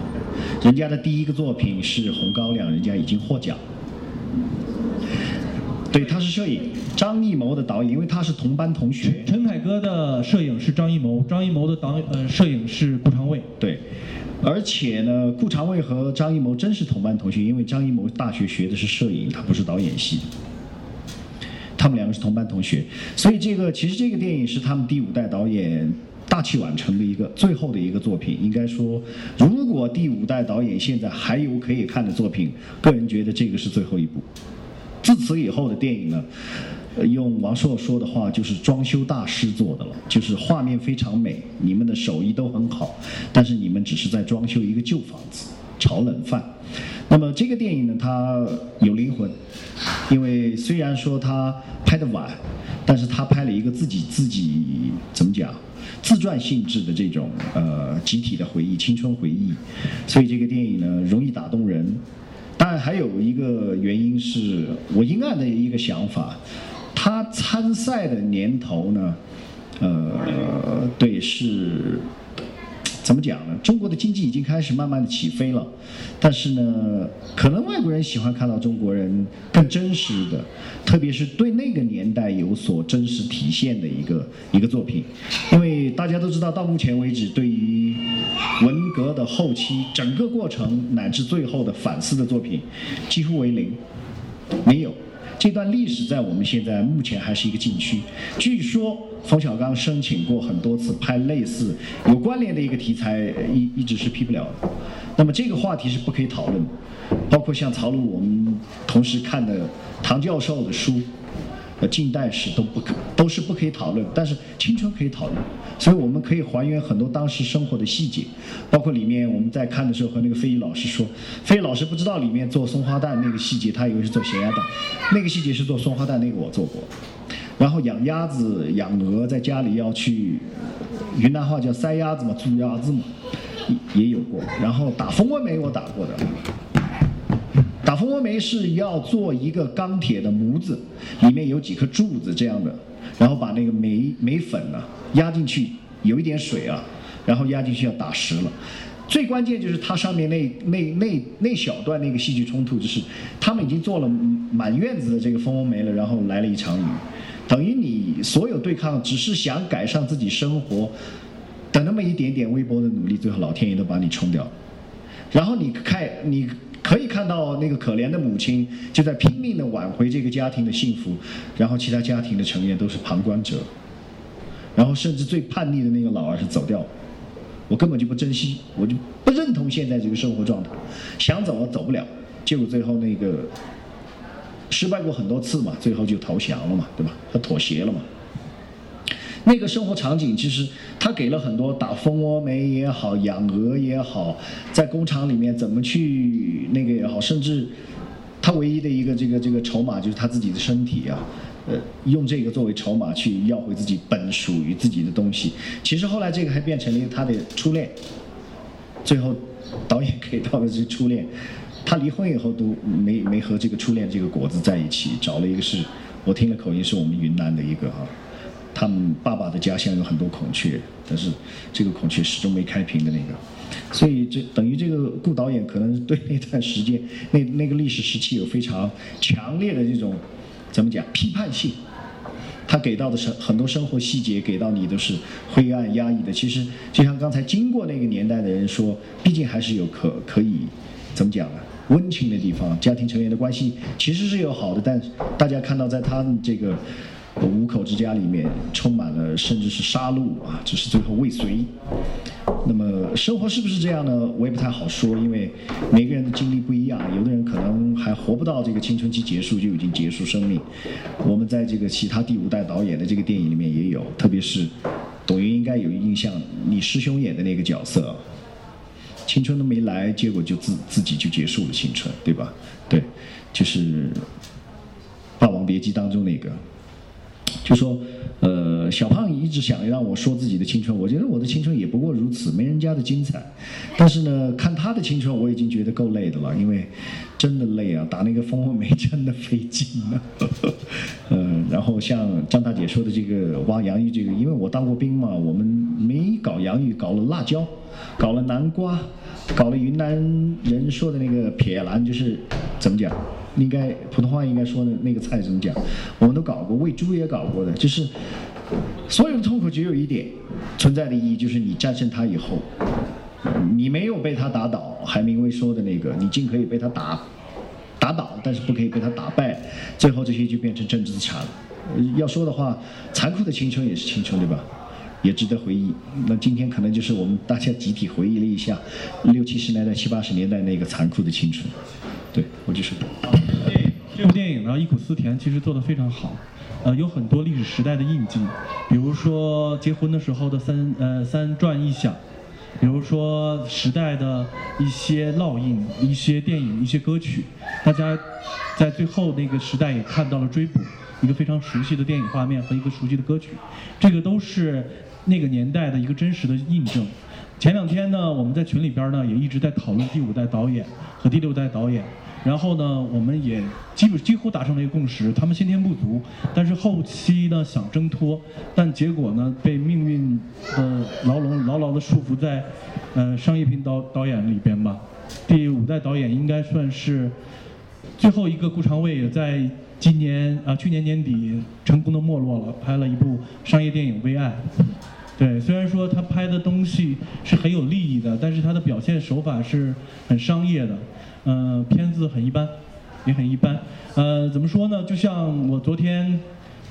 人家的第一个作品是《红高粱》，人家已经获奖。对，他是摄影，张艺谋的导演，因为他是同班同学。陈凯歌的摄影是张艺谋，张艺谋的导呃摄影是顾长卫。对，而且呢，顾长卫和张艺谋真是同班同学，因为张艺谋大学学的是摄影，他不是导演系。他们两个是同班同学，所以这个其实这个电影是他们第五代导演大器晚成的一个最后的一个作品。应该说，如果第五代导演现在还有可以看的作品，个人觉得这个是最后一部。自此以后的电影呢，用王朔说的话就是装修大师做的了，就是画面非常美，你们的手艺都很好，但是你们只是在装修一个旧房子，炒冷饭。那么这个电影呢，它有灵魂，因为虽然说它拍的晚，但是他拍了一个自己自己怎么讲，自传性质的这种呃集体的回忆、青春回忆，所以这个电影呢容易打动人。当然还有一个原因是我阴暗的一个想法，他参赛的年头呢，呃，对是。怎么讲呢？中国的经济已经开始慢慢的起飞了，但是呢，可能外国人喜欢看到中国人更真实的，特别是对那个年代有所真实体现的一个一个作品，因为大家都知道，到目前为止，对于文革的后期整个过程乃至最后的反思的作品，几乎为零，没有。这段历史在我们现在目前还是一个禁区。据说冯小刚申请过很多次拍类似有关联的一个题材，一一直是批不了的。那么这个话题是不可以讨论的，包括像曹路我们同时看的唐教授的书。近代史都不可都是不可以讨论，但是青春可以讨论，所以我们可以还原很多当时生活的细节，包括里面我们在看的时候和那个飞宇老师说，飞宇老师不知道里面做松花蛋那个细节，他以为是做咸鸭蛋，那个细节是做松花蛋，那个我做过。然后养鸭子、养鹅，在家里要去，云南话叫塞鸭子嘛，猪鸭子嘛，也有过。然后打蜂窝煤我打过的。打蜂窝煤是要做一个钢铁的模子，里面有几颗柱子这样的，然后把那个煤煤粉呢压进去，有一点水啊，然后压进去要打实了。最关键就是它上面那那那那小段那个戏剧冲突，就是他们已经做了满院子的这个蜂窝煤了，然后来了一场雨，等于你所有对抗只是想改善自己生活的那么一点点微薄的努力，最后老天爷都把你冲掉。然后你看你。可以看到那个可怜的母亲就在拼命的挽回这个家庭的幸福，然后其他家庭的成员都是旁观者，然后甚至最叛逆的那个老二是走掉，我根本就不珍惜，我就不认同现在这个生活状态，想走走不了，结果最后那个失败过很多次嘛，最后就投降了嘛，对吧？他妥协了嘛。那个生活场景，其实他给了很多打蜂窝煤也好，养鹅也好，在工厂里面怎么去那个也好，甚至他唯一的一个这个这个筹码就是他自己的身体啊，呃，用这个作为筹码去要回自己本属于自己的东西。其实后来这个还变成了他的初恋，最后导演给到的这初恋，他离婚以后都没没和这个初恋这个果子在一起，找了一个是我听了口音是我们云南的一个哈。他们爸爸的家乡有很多孔雀，但是这个孔雀始终没开屏的那个，所以这等于这个顾导演可能对那段时间那那个历史时期有非常强烈的这种怎么讲批判性，他给到的生很多生活细节给到你都是灰暗压抑的。其实就像刚才经过那个年代的人说，毕竟还是有可可以怎么讲呢？温情的地方，家庭成员的关系其实是有好的，但大家看到在他们这个。五口之家里面充满了甚至是杀戮啊，只是最后未遂。那么生活是不是这样呢？我也不太好说，因为每个人的经历不一样，有的人可能还活不到这个青春期结束就已经结束生命。我们在这个其他第五代导演的这个电影里面也有，特别是董云应该有印象，你师兄演的那个角色，青春都没来，结果就自自己就结束了青春，对吧？对，就是《霸王别姬》当中那个。就说，呃，小胖一直想让我说自己的青春，我觉得我的青春也不过如此，没人家的精彩。但是呢，看他的青春，我已经觉得够累的了，因为真的累啊，打那个蜂窝煤真的费劲啊。嗯，<laughs> 然后像张大姐说的这个挖洋芋这个，因为我当过兵嘛，我们没搞洋芋，搞了辣椒，搞了南瓜，搞了云南人说的那个撇兰，就是怎么讲？应该普通话应该说的那个菜怎么讲？我们都搞过，喂猪也搞过的，就是所有的痛苦只有一点存在的意义，就是你战胜他以后，你没有被他打倒。海明威说的那个，你尽可以被他打打倒，但是不可以被他打败。最后这些就变成政治资产了。要说的话，残酷的青春也是青春，对吧？也值得回忆。那今天可能就是我们大家集体回忆了一下六七十年代、七八十年代那个残酷的青春。对，我就是。这部电影呢，忆苦思甜，其实做得非常好，呃，有很多历史时代的印记，比如说结婚的时候的三呃三转一响，比如说时代的一些烙印，一些电影，一些歌曲，大家在最后那个时代也看到了追捕一个非常熟悉的电影画面和一个熟悉的歌曲，这个都是那个年代的一个真实的印证。前两天呢，我们在群里边呢也一直在讨论第五代导演和第六代导演。然后呢，我们也基本几乎达成了一个共识，他们先天不足，但是后期呢想挣脱，但结果呢被命运的牢笼牢牢的束缚在，呃商业片导导演里边吧。第五代导演应该算是最后一个顾长卫，也在今年啊去年年底成功的没落了，拍了一部商业电影《微爱》。对，虽然说他拍的东西是很有利益的，但是他的表现手法是很商业的。嗯，片子很一般，也很一般。呃，怎么说呢？就像我昨天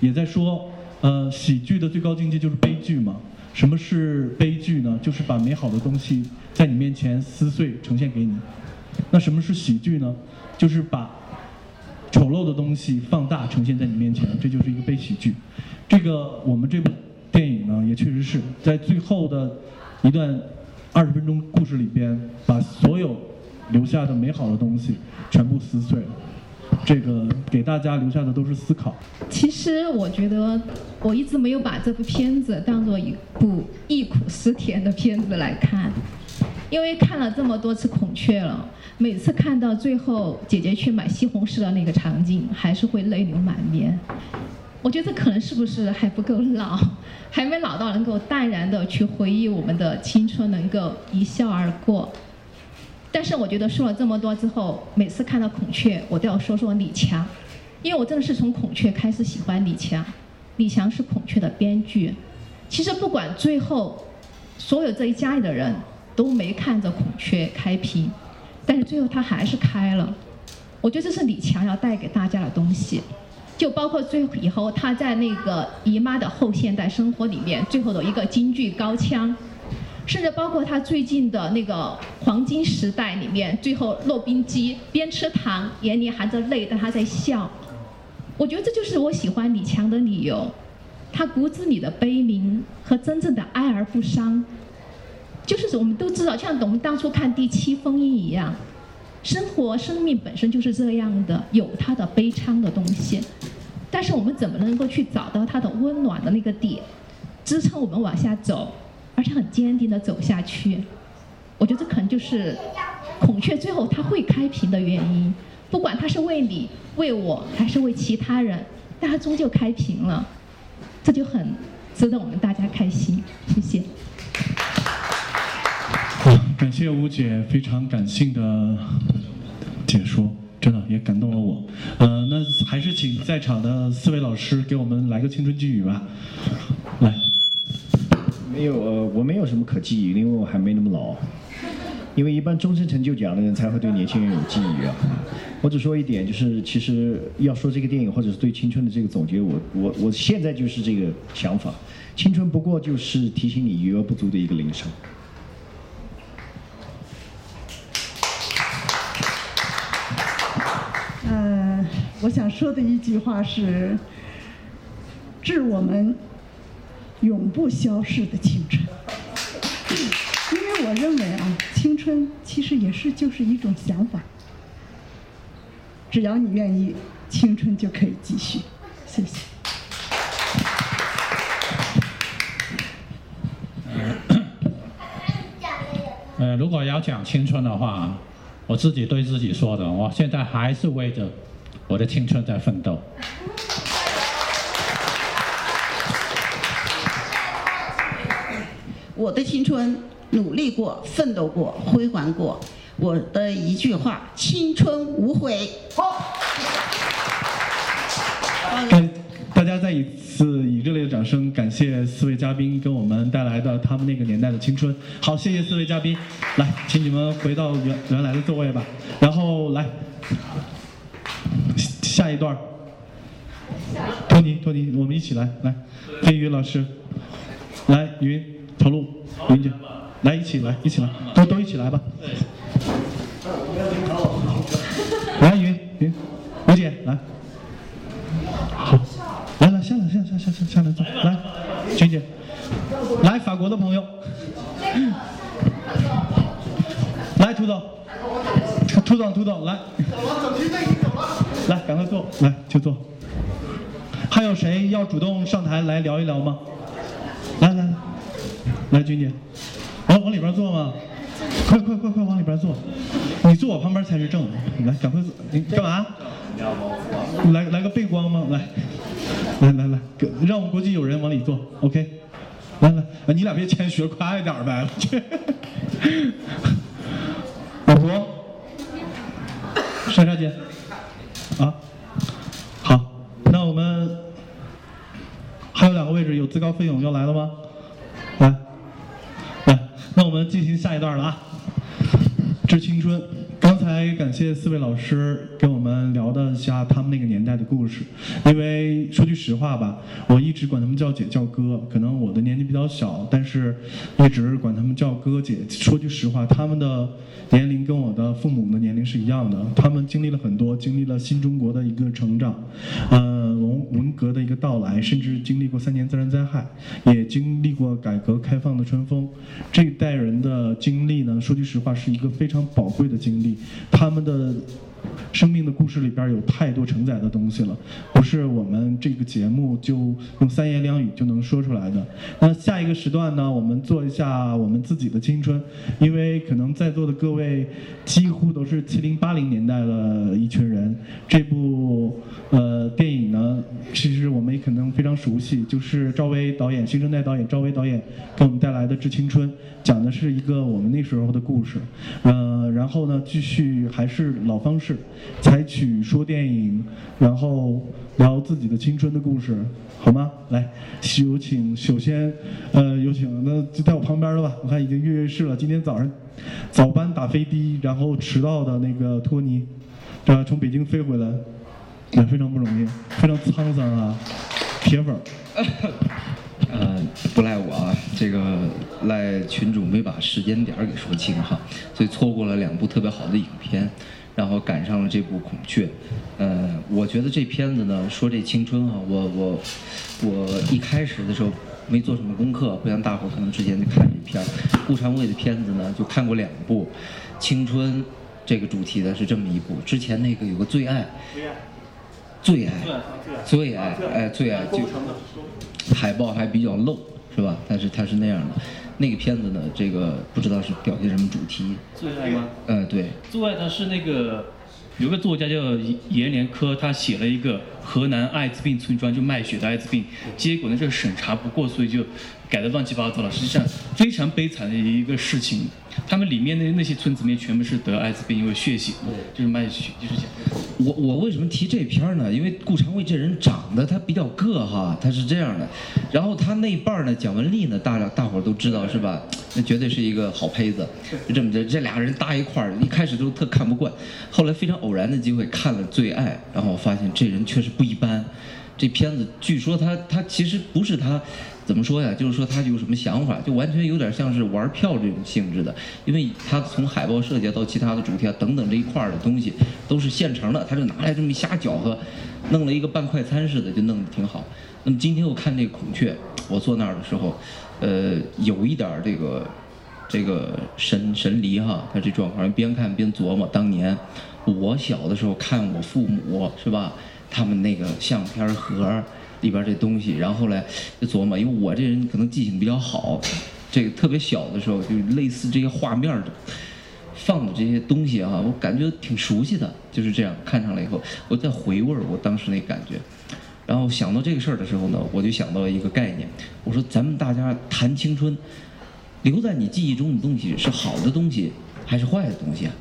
也在说，呃，喜剧的最高境界就是悲剧嘛。什么是悲剧呢？就是把美好的东西在你面前撕碎呈现给你。那什么是喜剧呢？就是把丑陋的东西放大呈现在你面前，这就是一个悲喜剧。这个我们这部电影呢，也确实是在最后的一段二十分钟故事里边，把所有。留下的美好的东西全部撕碎了，这个给大家留下的都是思考。其实我觉得我一直没有把这部片子当做一部忆苦思甜的片子来看，因为看了这么多次孔雀了，每次看到最后姐姐去买西红柿的那个场景，还是会泪流满面。我觉得可能是不是还不够老，还没老到能够淡然的去回忆我们的青春，能够一笑而过。但是我觉得说了这么多之后，每次看到孔雀，我都要说说李强，因为我真的是从孔雀开始喜欢李强。李强是孔雀的编剧，其实不管最后所有这一家里的人都没看着孔雀开屏，但是最后他还是开了。我觉得这是李强要带给大家的东西，就包括最以后他在那个姨妈的后现代生活里面最后的一个京剧高腔。甚至包括他最近的那个黄金时代里面，最后洛宾基边吃糖，眼里含着泪，但他在笑。我觉得这就是我喜欢李强的理由，他骨子里的悲悯和真正的哀而不伤，就是我们都知道，像我们当初看《第七封印》一样，生活生命本身就是这样的，有它的悲伤的东西，但是我们怎么能够去找到它的温暖的那个点，支撑我们往下走？而且很坚定的走下去，我觉得这可能就是孔雀最后它会开屏的原因。不管它是为你、为我，还是为其他人，但它终究开屏了，这就很值得我们大家开心。谢谢。好，感谢吴姐非常感性的解说，真的也感动了我。呃，那还是请在场的四位老师给我们来个青春寄语吧，来。没有，呃，我没有什么可寄语，因为我还没那么老。因为一般终身成就奖的人才会对年轻人有寄语啊。我只说一点，就是其实要说这个电影或者是对青春的这个总结，我我我现在就是这个想法，青春不过就是提醒你余额不足的一个铃声。我想说的一句话是：致我们永不消逝的青春。因为我认为啊，青春其实也是就是一种想法，只要你愿意，青春就可以继续。谢谢。呃，如果要讲青春的话，我自己对自己说的，我现在还是为着我的青春在奋斗。我的青春努力过、奋斗过、辉煌过。我的一句话：青春无悔。感大家再一次以热烈的掌声感谢四位嘉宾给我们带来的他们那个年代的青春。好，谢谢四位嘉宾，来，请你们回到原原来的座位吧。然后来下一段，托尼，托尼，我们一起来，来，飞宇老师，来，云，投路，云姐，来，一起来，一起来，都都一起来吧。来，云云，吴姐来。好，来来下来下下下下下来坐，来，君姐，来法国的朋友，来涂总，涂涂总涂总来，来赶快坐，来就坐。还有谁要主动上台来聊一聊吗？来来来，来君姐，往往里边坐吗？快快快快往里边坐，你坐我旁边才是正，来赶快坐，你干嘛？来来个背光吗？来，来来来，让我们国际友人往里坐，OK。来来，你俩别谦虚，快一点呗。老婆，莎莎姐，啊，好，那我们还有两个位置，有自告奋勇要来了吗？来，来，那我们进行下一段了啊。致青春。刚才感谢四位老师跟我们聊了一下他们那个年代的故事，因为说句实话吧，我一直管他们叫姐叫哥，可能我的年纪比较小，但是一直管他们叫哥姐。说句实话，他们的年龄跟我的父母的年龄是一样的，他们经历了很多，经历了新中国的一个成长，呃，文文革的一个到来，甚至经历过三年自然灾害，也经历过改革开放的春风。这一代人的经历呢，说句实话，是一个非常宝贵的经历。他们的生命的故事里边有太多承载的东西了，不是我们这个节目就用三言两语就能说出来的。那下一个时段呢，我们做一下我们自己的青春，因为可能在座的各位几乎都是七零八零年代的一群人。这部呃电影呢，其实我们也可能非常熟悉，就是赵薇导演、新生代导演赵薇导演给我们带来的《致青春》，讲的是一个我们那时候的故事。呃，然后呢，继续还是老方式，采取说电影，然后聊自己的青春的故事，好吗？来，有请，首先，呃，有请，那就在我旁边了吧？我看已经跃跃试了。今天早上早班打飞的，然后迟到的那个托尼，对吧？从北京飞回来，也非常不容易，非常沧桑啊，铁粉儿。<laughs> 呃，不赖我啊，这个赖群主没把时间点儿给说清哈，所以错过了两部特别好的影片，然后赶上了这部《孔雀》。呃，我觉得这片子呢，说这青春啊，我我我一开始的时候没做什么功课，不像大伙可能之前就看这片儿。顾长卫的片子呢，就看过两部，青春这个主题的是这么一部，之前那个有个最爱。最爱，最爱，哎，最爱就海报还比较露，是吧？但是它是那样的，那个片子呢，这个不知道是表现什么主题。最爱吗？呃，对。最爱的是那个有个作家叫阎连科，他写了一个河南艾滋病村庄就卖血的艾滋病，结果呢这个审查不过，所以就改的乱七八糟了，实际上非常悲惨的一个事情。他们里面的那些村子里面全部是得艾滋病，因为血型，就是卖血，就是讲。我我为什么提这片儿呢？因为顾长卫这人长得他比较个哈，他是这样的。然后他那半儿呢，蒋雯丽呢，大大伙儿都知道是吧？那绝对是一个好胚子，就这么着，这俩人搭一块儿，一开始都特看不惯，后来非常偶然的机会看了《最爱》，然后我发现这人确实不一般。这片子据说他他其实不是他。怎么说呀？就是说他有什么想法，就完全有点像是玩票这种性质的，因为他从海报设计到其他的主题啊等等这一块儿的东西都是现成的，他就拿来这么一瞎搅和，弄了一个半快餐似的，就弄得挺好。那么今天我看那个孔雀，我坐那儿的时候，呃，有一点这个这个神神离哈，他这状况，边看边琢磨，当年我小的时候看我父母是吧，他们那个相片盒。里边这东西，然后来就琢磨，因为我这人可能记性比较好，这个特别小的时候就类似这些画面的放的这些东西啊，我感觉挺熟悉的，就是这样看上了以后，我在回味我当时那感觉，然后想到这个事儿的时候呢，我就想到了一个概念，我说咱们大家谈青春，留在你记忆中的东西是好的东西还是坏的东西啊？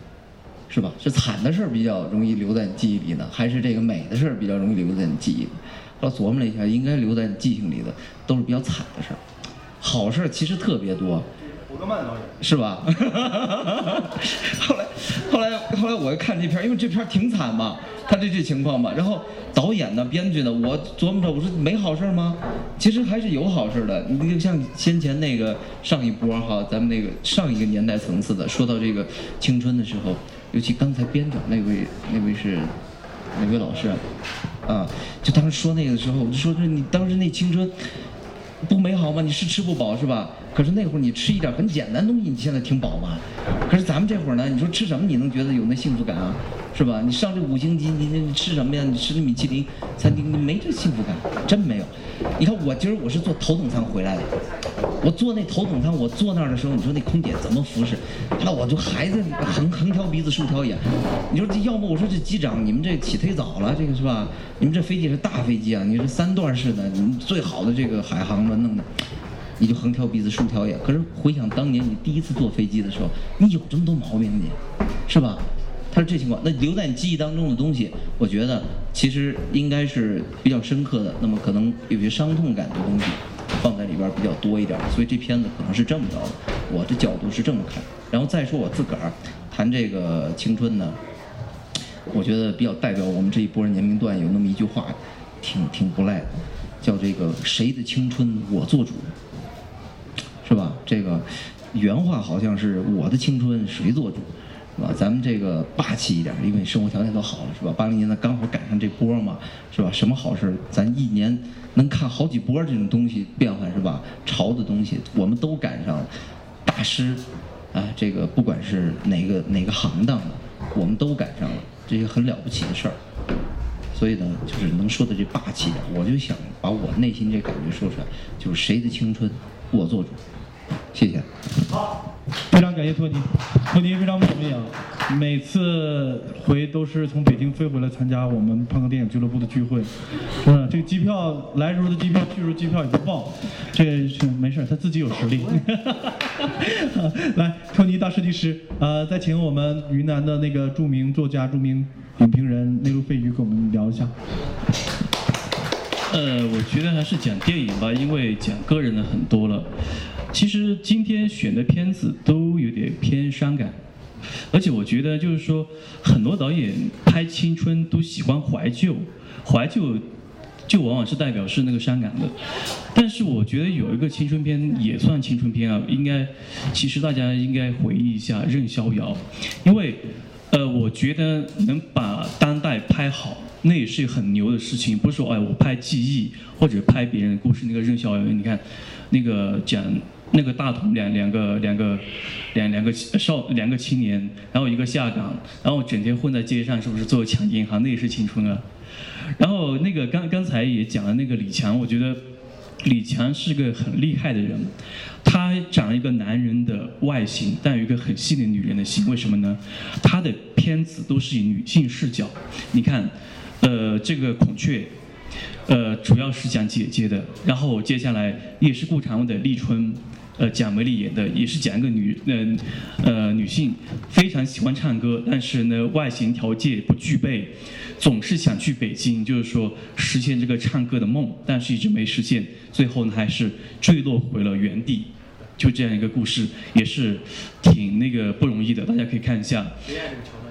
是吧？是惨的事儿比较容易留在你记忆里呢，还是这个美的事儿比较容易留在你记忆里？后来琢磨了一下，应该留在你记性里的都是比较惨的事儿，好事儿其实特别多。古德曼导演是吧？<laughs> 后来，后来，后来我看这片儿，因为这片儿挺惨嘛，他这这情况嘛。然后导演呢，编剧呢，我琢磨着，我说没好事儿吗？其实还是有好事儿的。你就像先前那个上一波哈，咱们那个上一个年代层次的，说到这个青春的时候，尤其刚才编导那位，那位是哪位老师？啊，就当时说那个的时候，我就说说你当时那青春不美好吗？你是吃不饱是吧？可是那会儿你吃一点很简单东西，你现在挺饱吧？可是咱们这会儿呢，你说吃什么你能觉得有那幸福感啊？是吧？你上这五星级，你你吃什么呀？你吃那米其林餐厅，你没这幸福感，真没有。你看我今儿我是坐头等舱回来的，我坐那头等舱，我坐那儿的时候，你说那空姐怎么服侍？那我就还在横横挑鼻子竖挑眼。你说这要么我说这机长你们这起忒早了，这个是吧？你们这飞机是大飞机啊，你是三段式的，你最好的这个海航的弄的，你就横挑鼻子竖挑眼。可是回想当年你第一次坐飞机的时候，你有这么多毛病你，是吧？他是这情况，那留在你记忆当中的东西，我觉得其实应该是比较深刻的。那么可能有些伤痛感的东西放在里边比较多一点，所以这片子可能是这么着的。我的角度是这么看。然后再说我自个儿谈这个青春呢，我觉得比较代表我们这一波年龄段有那么一句话，挺挺不赖的，叫这个“谁的青春我做主”，是吧？这个原话好像是“我的青春谁做主”。是吧？咱们这个霸气一点，因为生活条件都好了，是吧？八零年代刚好赶上这波嘛，是吧？什么好事咱一年能看好几波这种东西变化，是吧？潮的东西我们都赶上了。大师，啊，这个不管是哪个哪个行当的，我们都赶上了，这些很了不起的事儿。所以呢，就是能说的这霸气点，我就想把我内心这感觉说出来，就是谁的青春我做主。谢谢。好。非常感谢托尼，托尼非常不容易啊，每次回都是从北京飞回来参加我们胖哥电影俱乐部的聚会，嗯，这个机票来时候的机票，去时候机票也不报，这个没事他自己有实力。<laughs> 来，托尼大设计师，呃，再请我们云南的那个著名作家、著名影评人内陆飞鱼跟我们聊一下。呃，我觉得还是讲电影吧，因为讲个人的很多了。其实今天选的片子都有点偏伤感，而且我觉得就是说，很多导演拍青春都喜欢怀旧，怀旧就往往是代表是那个伤感的。但是我觉得有一个青春片也算青春片啊，应该其实大家应该回忆一下《任逍遥》，因为呃，我觉得能把当代拍好。那也是很牛的事情，不是说哎我拍记忆或者拍别人的故事。那个任逍遥，你看，那个讲那个大同两两个两个两两个少两个青年，然后一个下岗，然后整天混在街上，是不是做抢银行？那也是青春啊。然后那个刚刚才也讲了那个李强，我觉得李强是个很厉害的人，他长一个男人的外形，但有一个很细腻女人的心。为什么呢？他的片子都是以女性视角，你看。呃，这个孔雀，呃，主要是讲姐姐的，然后接下来也是顾长卫的立春。呃，蒋雯丽演的也是讲一个女，呃，呃，女性非常喜欢唱歌，但是呢，外形条件不具备，总是想去北京，就是说实现这个唱歌的梦，但是一直没实现，最后呢，还是坠落回了原地，就这样一个故事，也是挺那个不容易的，大家可以看一下。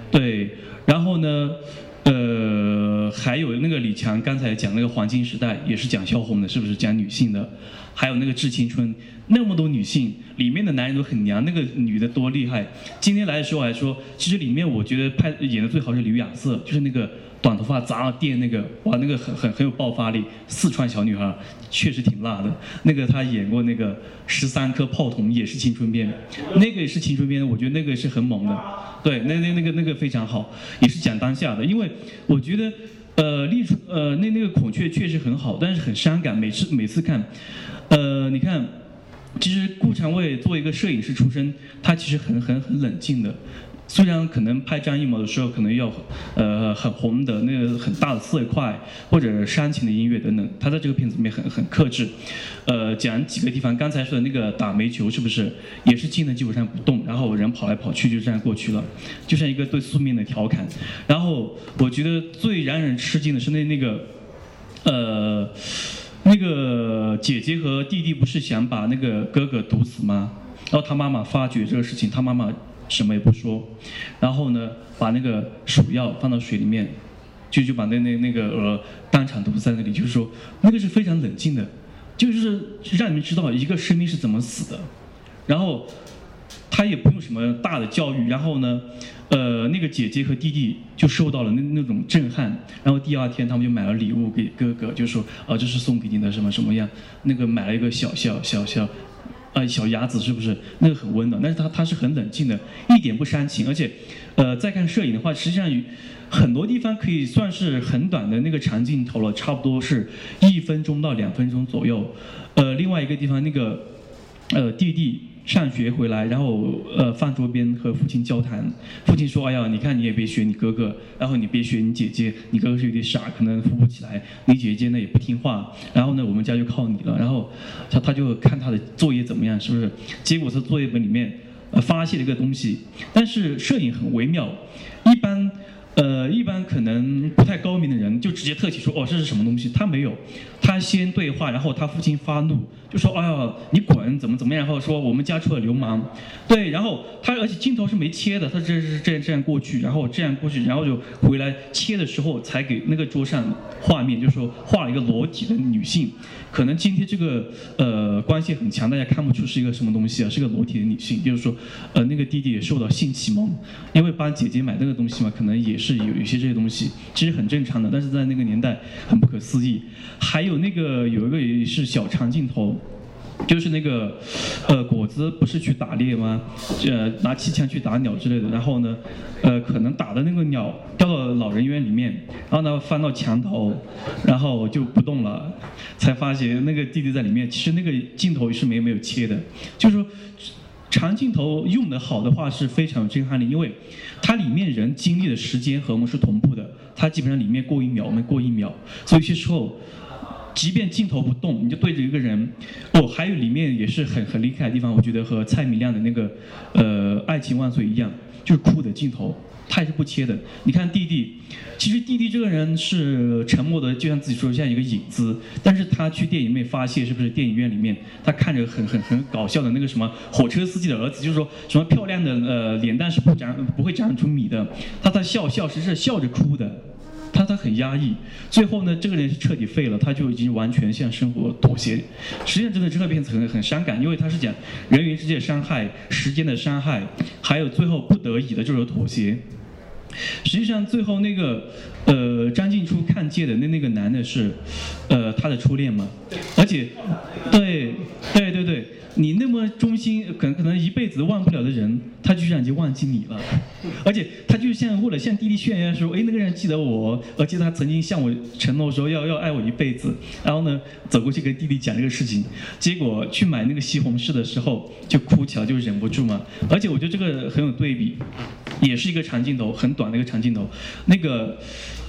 对，然后呢，呃，还有那个李强刚才讲那个黄金时代，也是讲萧红的，是不是讲女性的？还有那个致青春，那么多女性，里面的男人都很娘，那个女的多厉害。今天来的时候还说，其实里面我觉得拍演的最好是吕雅瑟，就是那个短头发砸了电那个，哇，那个很很很有爆发力，四川小女孩，确实挺辣的。那个她演过那个十三颗炮筒，也是青春片，那个也是青春片，我觉得那个是很猛的。对，那那那个那个非常好，也是讲当下的，因为我觉得。呃，立春，呃，那那个孔雀确实很好，但是很伤感。每次每次看，呃，你看，其实顾长卫作为一个摄影师出身，他其实很很很冷静的。虽然可能拍张艺谋的时候可能要，呃，很红的那个很大的色块或者煽情的音乐等等，他在这个片子里面很很克制，呃，讲几个地方，刚才说的那个打煤球是不是也是镜头基本上不动，然后人跑来跑去就这样过去了，就像一个对宿命的调侃。然后我觉得最让人吃惊的是那那个，呃，那个姐姐和弟弟不是想把那个哥哥毒死吗？然后他妈妈发觉这个事情，他妈妈。什么也不说，然后呢，把那个鼠药放到水里面，就就把那那那个鹅当场毒在那里，就是说那个是非常冷静的，就是让你们知道一个生命是怎么死的，然后他也不用什么大的教育，然后呢，呃，那个姐姐和弟弟就受到了那那种震撼，然后第二天他们就买了礼物给哥哥，就说啊这是送给你的什么什么样，那个买了一个小小小小。呃，小鸭子是不是那个很温暖？但是它它是很冷静的，一点不煽情，而且，呃，再看摄影的话，实际上很多地方可以算是很短的那个长镜头了，差不多是一分钟到两分钟左右。呃，另外一个地方那个，呃，弟弟。上学回来，然后呃饭桌边和父亲交谈，父亲说：“哎呀，你看你也别学你哥哥，然后你别学你姐姐，你哥哥是有点傻，可能扶不起来，你姐姐呢也不听话，然后呢我们家就靠你了。”然后他他就看他的作业怎么样，是不是？结果他作业本里面呃发现了一个东西，但是摄影很微妙，一般。呃，一般可能不太高明的人就直接特写说，哦，这是什么东西？他没有，他先对话，然后他父亲发怒，就说，哎呀，你滚，怎么怎么样？然后说我们家出了流氓，对，然后他而且镜头是没切的，他这是这样这样过去，然后这样过去，然后就回来切的时候才给那个桌上画面，就是说画了一个裸体的女性，可能今天这个呃关系很强，大家看不出是一个什么东西啊，是个裸体的女性，就是说，呃，那个弟弟也受到性启蒙，因为帮姐姐买那个东西嘛，可能也。是有一些这些东西，其实很正常的，但是在那个年代很不可思议。还有那个有一个也是小长镜头，就是那个呃果子不是去打猎吗？呃拿气枪去打鸟之类的，然后呢，呃可能打的那个鸟掉到老人院里面，然后呢翻到墙头，然后就不动了，才发现那个弟弟在里面。其实那个镜头是没没有切的，就是说。长镜头用的好的话是非常有震撼力，因为它里面人经历的时间和我们是同步的，它基本上里面过一秒，我们过一秒，所以有些时候，即便镜头不动，你就对着一个人，哦，还有里面也是很很厉害的地方，我觉得和蔡明亮的那个呃《爱情万岁》一样，就是哭的镜头。他也是不切的。你看弟弟，其实弟弟这个人是沉默的，就像自己说像一个影子。但是他去电影院发泄，是不是？电影院里面，他看着很很很搞笑的那个什么火车司机的儿子，就是说什么漂亮的呃脸蛋是不长不会长出米的。他在笑笑是是笑着哭的。他他很压抑，最后呢，这个人是彻底废了，他就已经完全向生活妥协。实际上，真的这个片子很很伤感，因为他是讲人与世界的伤害、时间的伤害，还有最后不得已的就是妥协。实际上，最后那个呃张静初看见的那那个男的是，呃他的初恋嘛，而且，对对对对。你那么忠心，可能可能一辈子都忘不了的人，他居然就忘记你了，而且他就像为了向弟弟炫耀说，哎，那个人记得我，而且他曾经向我承诺说要要爱我一辈子，然后呢，走过去跟弟弟讲这个事情，结果去买那个西红柿的时候就哭起来，就忍不住嘛。而且我觉得这个很有对比，也是一个长镜头，很短的一个长镜头，那个。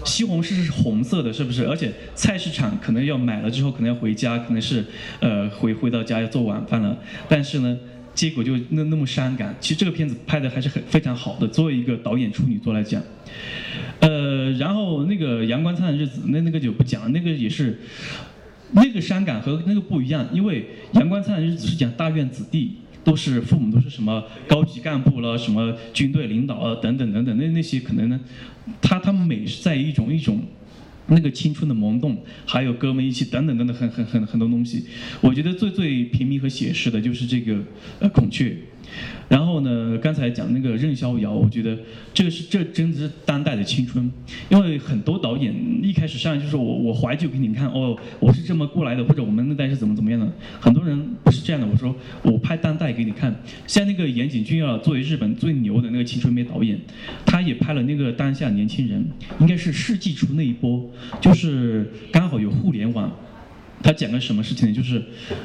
西红柿是红色的，是不是？而且菜市场可能要买了之后，可能要回家，可能是呃回回到家要做晚饭了。但是呢，结果就那那么伤感。其实这个片子拍的还是很非常好的，作为一个导演处女作来讲。呃，然后那个《阳光灿烂的日子》，那那个就不讲了，那个也是那个伤感和那个不一样，因为《阳光灿烂的日子》是讲大院子弟。都是父母都是什么高级干部了，什么军队领导啊，等等等等，那那些可能呢，他他们美是在一种一种那个青春的萌动，还有哥们一起等等等等很很很很多东西。我觉得最最平民和写实的就是这个呃孔雀。然后呢，刚才讲那个任逍遥，我觉得这个是这真的是当代的青春，因为很多导演一开始上来就是我我怀旧给你看，哦，我是这么过来的，或者我们那代是怎么怎么样的，很多人不是这样的。我说我拍当代给你看，像那个岩井俊二作为日本最牛的那个青春片导演，他也拍了那个当下年轻人，应该是世纪初那一波，就是刚好有互联网。他讲个什么事情呢？就是，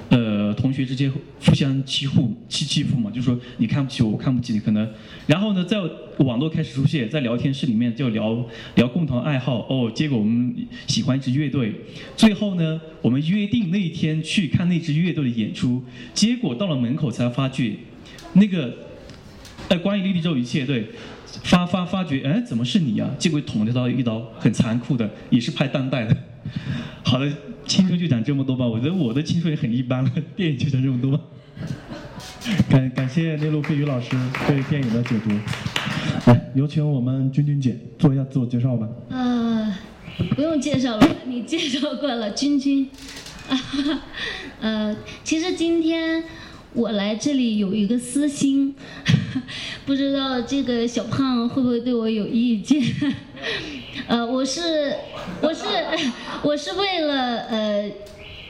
呃，同学之间互相欺负、欺欺负嘛，就说你看不起我，我看不起你，可能。然后呢，在网络开始出现，在聊天室里面就聊聊共同爱好哦。结果我们喜欢一支乐队，最后呢，我们约定那一天去看那支乐队的演出。结果到了门口才发觉，那个，呃，关于莉莉周一切对，发发发觉，哎，怎么是你啊？结果捅了他一刀，很残酷的，也是拍当代的。好的。青春就讲这么多吧，我觉得我的青春也很一般了，电影就讲这么多吧。<laughs> 感感谢内陆飞宇老师对电影的解读。来，有请我们君君姐做一下自我介绍吧。呃，不用介绍了，你介绍过了，君君啊。<laughs> 呃，其实今天我来这里有一个私心，<laughs> 不知道这个小胖会不会对我有意见。呃，我是，我是，我是为了呃，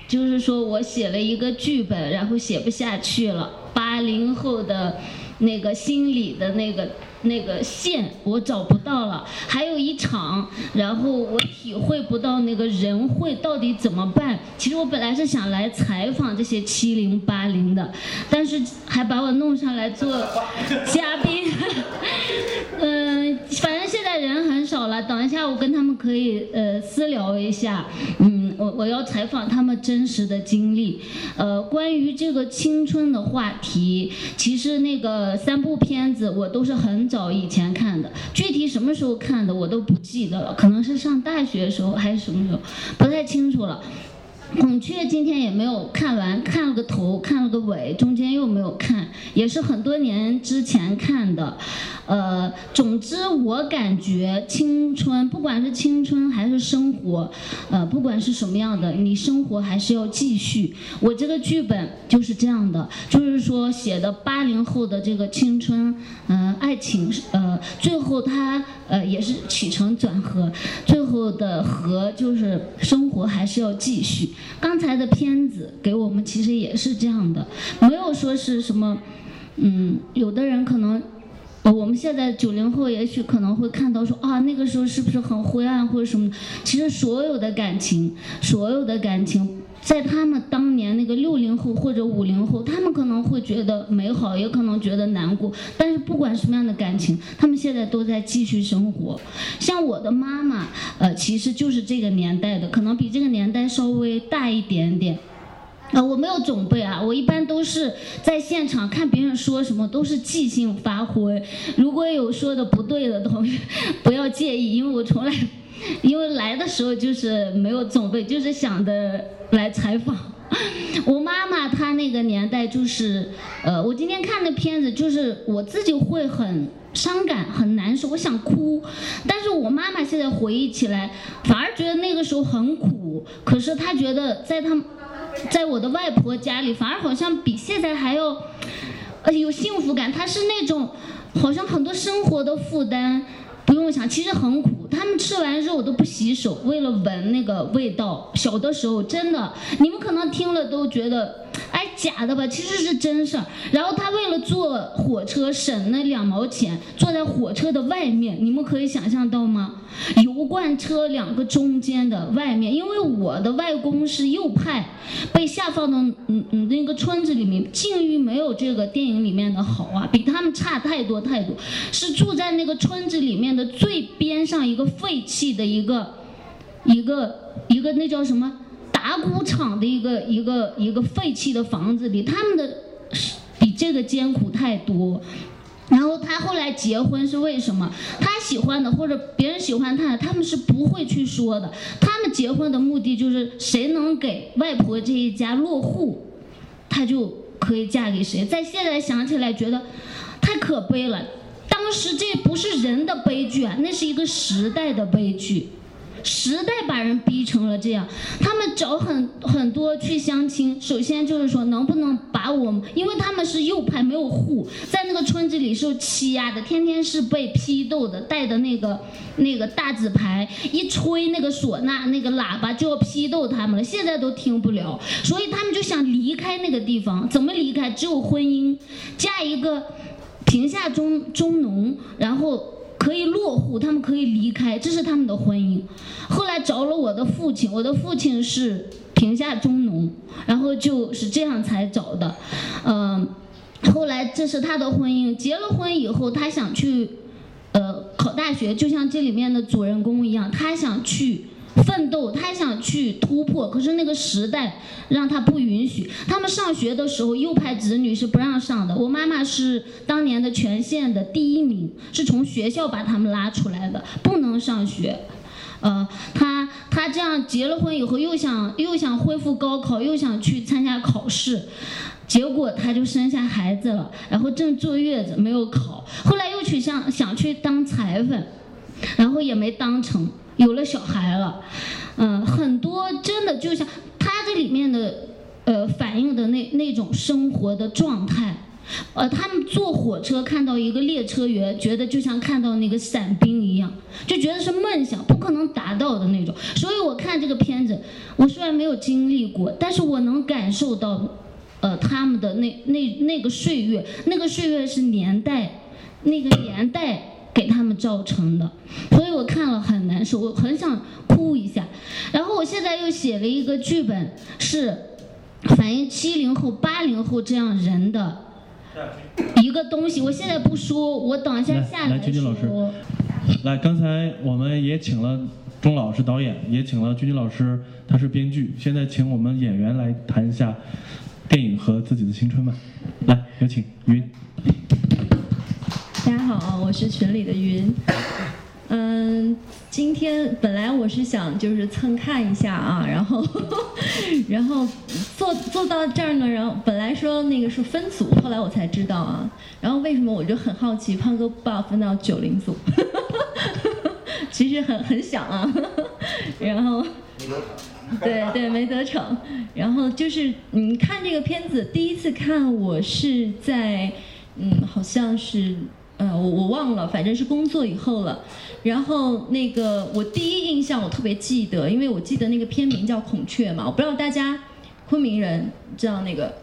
就是说我写了一个剧本，然后写不下去了，八零后的那个心理的那个。那个线我找不到了，还有一场，然后我体会不到那个人会到底怎么办。其实我本来是想来采访这些七零八零的，但是还把我弄上来做嘉宾。嗯，<laughs> 反正现在人很少了，等一下我跟他们可以呃私聊一下。嗯，我我要采访他们真实的经历。呃，关于这个青春的话题，其实那个三部片子我都是很。早以前看的，具体什么时候看的我都不记得了，可能是上大学的时候还是什么时候，不太清楚了。孔雀今天也没有看完，看了个头，看了个尾，中间又没有看，也是很多年之前看的。呃，总之我感觉青春，不管是青春还是生活，呃，不管是什么样的，你生活还是要继续。我这个剧本就是这样的，就是说写的八零后的这个青春，嗯，爱情，呃，最后他呃也是起承转合，最后的和就是生活还是要继续。刚才的片子给我们其实也是这样的，没有说是什么，嗯，有的人可能。我们现在九零后也许可能会看到说啊，那个时候是不是很灰暗或者什么？其实所有的感情，所有的感情，在他们当年那个六零后或者五零后，他们可能觉得美好，也可能觉得难过。但是不管什么样的感情，他们现在都在继续生活。像我的妈妈，呃，其实就是这个年代的，可能比这个年代稍微大一点点。啊，我没有准备啊，我一般都是在现场看别人说什么，都是即兴发挥。如果有说的不对的同学，不要介意，因为我从来，<laughs> 因为来的时候就是没有准备，就是想着来采访。我妈他那个年代就是，呃，我今天看的片子就是我自己会很伤感、很难受，我想哭。但是我妈妈现在回忆起来，反而觉得那个时候很苦。可是她觉得在她。在我的外婆家里，反而好像比现在还要，呃，有幸福感。她是那种，好像很多生活的负担不用想，其实很苦。他们吃完肉都不洗手，为了闻那个味道。小的时候真的，你们可能听了都觉得。哎，假的吧？其实是真事儿。然后他为了坐火车省那两毛钱，坐在火车的外面，你们可以想象到吗？油罐车两个中间的外面，因为我的外公是右派，被下放到嗯嗯那个村子里面，境遇没有这个电影里面的好啊，比他们差太多太多。是住在那个村子里面的最边上一个废弃的一个一个一个那叫什么打谷场的一个一个一个废弃的房子里，他们的比这个艰苦太多。然后他后来结婚是为什么？他喜欢的或者别人喜欢他，他们是不会去说的。他们结婚的目的就是谁能给外婆这一家落户，他就可以嫁给谁。在现在想起来觉得太可悲了。当时这不是人的悲剧啊，那是一个时代的悲剧。时代把人逼成了这样，他们找很很多去相亲，首先就是说能不能把我们，因为他们是右派没有户，在那个村子里受欺压的，天天是被批斗的，带的那个那个大纸牌，一吹那个唢呐那个喇叭就要批斗他们了，现在都听不了，所以他们就想离开那个地方，怎么离开？只有婚姻，嫁一个贫下中中农，然后。可以落户，他们可以离开，这是他们的婚姻。后来找了我的父亲，我的父亲是贫下中农，然后就是这样才找的。嗯，后来这是他的婚姻。结了婚以后，他想去呃考大学，就像这里面的主人公一样，他想去。奋斗，他想去突破，可是那个时代让他不允许。他们上学的时候，右派子女是不让上的。我妈妈是当年的全县的第一名，是从学校把他们拉出来的，不能上学。呃，他他这样结了婚以后，又想又想恢复高考，又想去参加考试，结果他就生下孩子了，然后正坐月子没有考，后来又去想想去当裁缝，然后也没当成。有了小孩了，嗯，很多真的就像他这里面的，呃，反映的那那种生活的状态，呃，他们坐火车看到一个列车员，觉得就像看到那个伞兵一样，就觉得是梦想，不可能达到的那种。所以我看这个片子，我虽然没有经历过，但是我能感受到，呃，他们的那那那个岁月，那个岁月是年代，那个年代。给他们造成的，所以我看了很难受，我很想哭一下。然后我现在又写了一个剧本，是反映七零后、八零后这样人的一个东西。我现在不说，我等一下下来君君老师，来，刚才我们也请了钟老师导演，也请了君君老师，他是编剧。现在请我们演员来谈一下电影和自己的青春吧。来，有请云。大家好，我是群里的云。嗯，今天本来我是想就是蹭看一下啊，然后 <laughs> 然后坐坐到这儿呢，然后本来说那个是分组，后来我才知道啊。然后为什么我就很好奇，胖哥把我分到九零组，<laughs> 其实很很想啊。<laughs> 然后对对没得逞。然后就是你看这个片子，第一次看我是在嗯，好像是。呃，我我忘了，反正是工作以后了。然后那个我第一印象我特别记得，因为我记得那个片名叫《孔雀》嘛，我不知道大家昆明人知道那个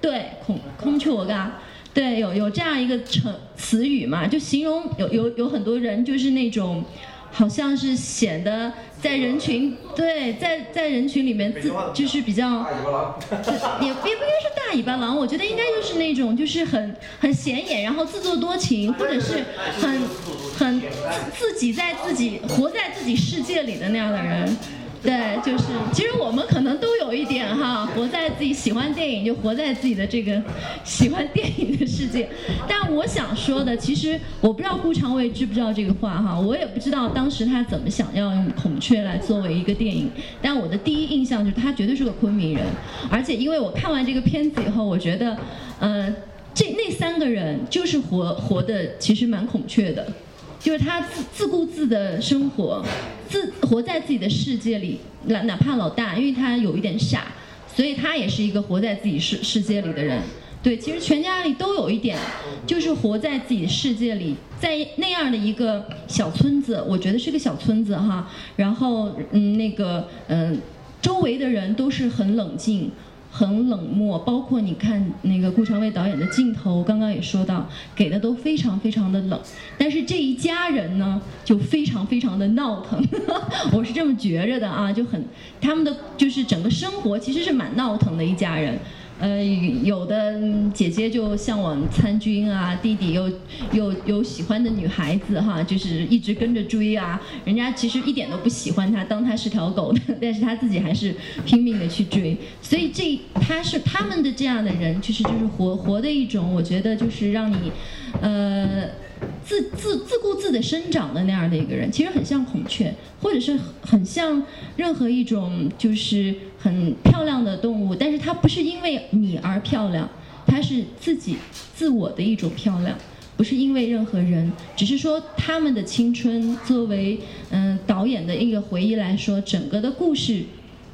对孔孔雀我嘎对有有这样一个成词语嘛，就形容有有有很多人就是那种。好像是显得在人群对在在人群里面自就是比较，也也不应该是大尾巴狼，我觉得应该就是那种就是很很显眼，然后自作多情，或者是很很自己在自己活在自己世界里的那样的人。对，就是其实我们可能都有一点哈，活在自己喜欢电影就活在自己的这个喜欢电影的世界。但我想说的，其实我不知道顾长卫知不知道这个话哈，我也不知道当时他怎么想要用孔雀来作为一个电影。但我的第一印象就是他绝对是个昆明人，而且因为我看完这个片子以后，我觉得，呃，这那三个人就是活活的其实蛮孔雀的。就是他自自顾自的生活，自活在自己的世界里，哪哪怕老大，因为他有一点傻，所以他也是一个活在自己世世界里的人。对，其实全家里都有一点，就是活在自己世界里，在那样的一个小村子，我觉得是个小村子哈。然后嗯，那个嗯，周围的人都是很冷静。很冷漠，包括你看那个顾长卫导演的镜头，刚刚也说到，给的都非常非常的冷。但是这一家人呢，就非常非常的闹腾，<laughs> 我是这么觉着的啊，就很他们的就是整个生活其实是蛮闹腾的一家人。呃，有的姐姐就向往参军啊，弟弟又又有喜欢的女孩子哈，就是一直跟着追啊。人家其实一点都不喜欢他，当他是条狗的，但是他自己还是拼命的去追。所以这他是他们的这样的人，其实就是活活的一种，我觉得就是让你，呃。自自自顾自的生长的那样的一个人，其实很像孔雀，或者是很像任何一种就是很漂亮的动物，但是它不是因为你而漂亮，它是自己自我的一种漂亮，不是因为任何人，只是说他们的青春作为嗯导演的一个回忆来说，整个的故事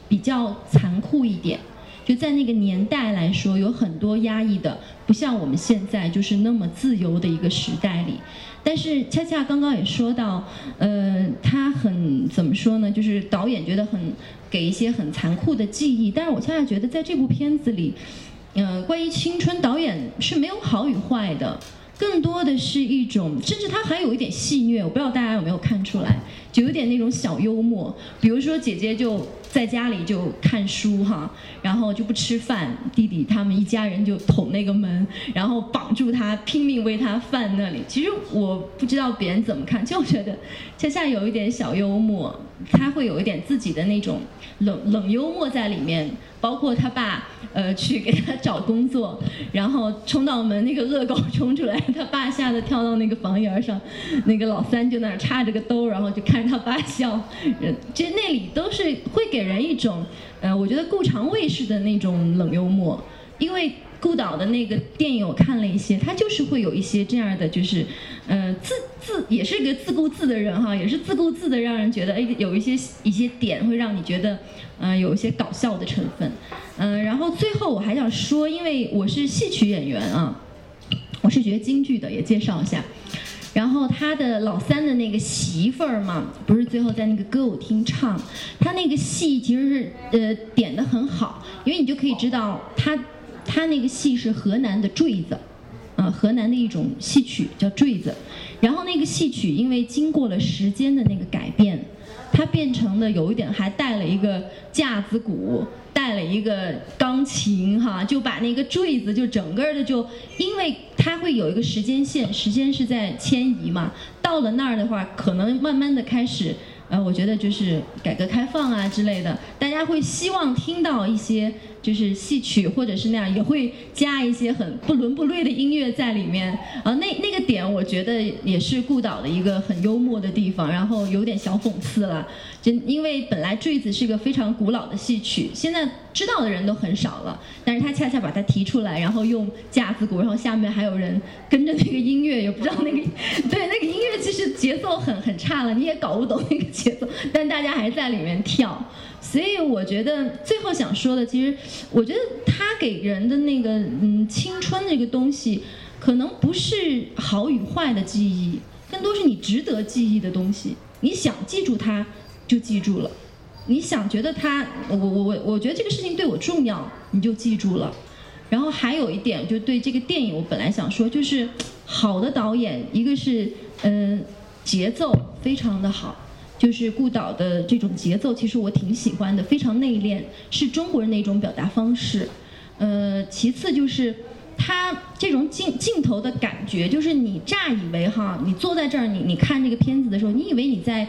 比较残酷一点。就在那个年代来说，有很多压抑的，不像我们现在就是那么自由的一个时代里。但是恰恰刚刚也说到，呃，他很怎么说呢？就是导演觉得很给一些很残酷的记忆。但是我恰恰觉得在这部片子里，嗯，关于青春，导演是没有好与坏的。更多的是一种，甚至他还有一点戏谑，我不知道大家有没有看出来，就有点那种小幽默。比如说姐姐就在家里就看书哈，然后就不吃饭，弟弟他们一家人就捅那个门，然后绑住他，拼命喂他饭那里。其实我不知道别人怎么看，就觉得 <laughs> 恰恰有一点小幽默，他会有一点自己的那种冷冷幽默在里面。包括他爸，呃，去给他找工作，然后冲到门，那个恶狗冲出来，他爸吓得跳到那个房檐上，那个老三就那插着个兜，然后就看他发笑，其实那里都是会给人一种，呃，我觉得顾长卫式的那种冷幽默，因为。顾导的那个电影我看了一些，他就是会有一些这样的，就是，呃，自自也是个自顾自的人哈，也是自顾自的，让人觉得哎，有一些一些点会让你觉得，嗯，有一些搞笑的成分，嗯，然后最后我还想说，因为我是戏曲演员啊，我是学京剧的，也介绍一下，然后他的老三的那个媳妇儿嘛，不是最后在那个歌舞厅唱，他那个戏其实是呃点的很好，因为你就可以知道他。他那个戏是河南的坠子，啊，河南的一种戏曲叫坠子，然后那个戏曲因为经过了时间的那个改变，它变成的有一点还带了一个架子鼓，带了一个钢琴，哈，就把那个坠子就整个的就，因为它会有一个时间线，时间是在迁移嘛，到了那儿的话，可能慢慢的开始。呃，我觉得就是改革开放啊之类的，大家会希望听到一些就是戏曲或者是那样，也会加一些很不伦不类的音乐在里面。啊，那那个点我觉得也是顾导的一个很幽默的地方，然后有点小讽刺了。就因为本来坠子是个非常古老的戏曲，现在知道的人都很少了，但是他恰恰把它提出来，然后用架子鼓，然后下面还有人跟着那个音乐，也不知道那个 <laughs> 对那个音乐其实节奏很很差了，你也搞不懂那个节奏，但大家还在里面跳，所以我觉得最后想说的，其实我觉得他给人的那个嗯青春这个东西，可能不是好与坏的记忆，更多是你值得记忆的东西，你想记住它。就记住了，你想觉得他，我我我我觉得这个事情对我重要，你就记住了。然后还有一点，就对这个电影，我本来想说，就是好的导演，一个是嗯节奏非常的好，就是顾导的这种节奏，其实我挺喜欢的，非常内敛，是中国人的一种表达方式。呃，其次就是他这种镜镜头的感觉，就是你乍以为哈，你坐在这儿，你你看这个片子的时候，你以为你在。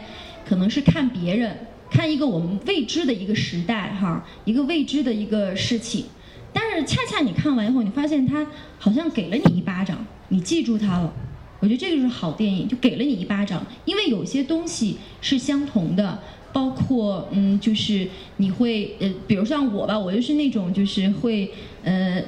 可能是看别人，看一个我们未知的一个时代，哈，一个未知的一个事情。但是恰恰你看完以后，你发现他好像给了你一巴掌，你记住他了。我觉得这个就是好电影，就给了你一巴掌。因为有些东西是相同的，包括嗯，就是你会呃，比如像我吧，我就是那种就是会呃。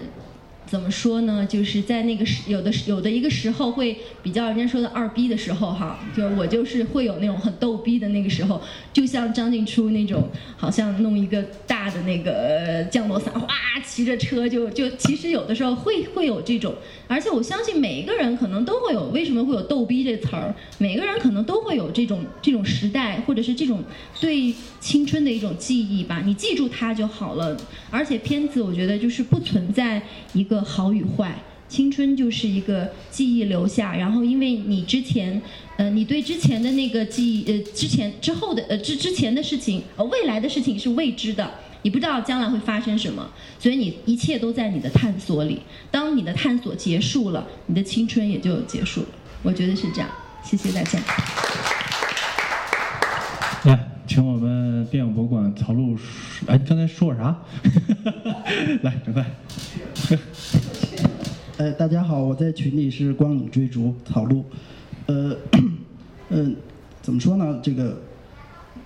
怎么说呢？就是在那个时有的有的一个时候会比较人家说的二逼的时候哈，就我就是会有那种很逗逼的那个时候，就像张静初那种，好像弄一个大的那个降落伞，哗骑着车就就其实有的时候会会有这种，而且我相信每一个人可能都会有，为什么会有逗逼这词儿？每个人可能都会有这种这种时代或者是这种对青春的一种记忆吧，你记住它就好了。而且片子我觉得就是不存在一个。好与坏，青春就是一个记忆留下，然后因为你之前，呃，你对之前的那个记忆，呃，之前之后的，呃，之之前的事情，呃，未来的事情是未知的，你不知道将来会发生什么，所以你一切都在你的探索里。当你的探索结束了，你的青春也就结束了。我觉得是这样。谢谢大家。请我们电影博物馆曹璐，哎，你刚才说我啥？<laughs> 来，赶快。<laughs> 呃，大家好，我在群里是光影追逐曹璐，呃，嗯，<coughs> 怎么说呢？这个，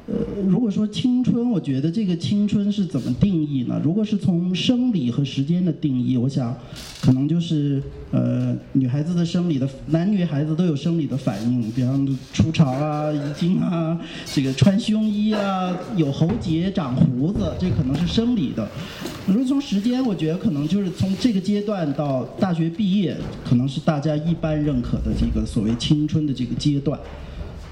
呃，如果说青春，我觉得这个青春是怎么定义呢？如果是从生理和时间的定义，我想，可能就是呃，女孩子的生理的，男女孩子都有生理的反应，比方初潮啊、遗精啊，这个穿胸衣啊、有喉结、长胡子，这可能是生理的。如果从时间，我觉得可能就是从这个阶段到大学毕业，可能是大家一般认可的这个所谓青春的这个阶段。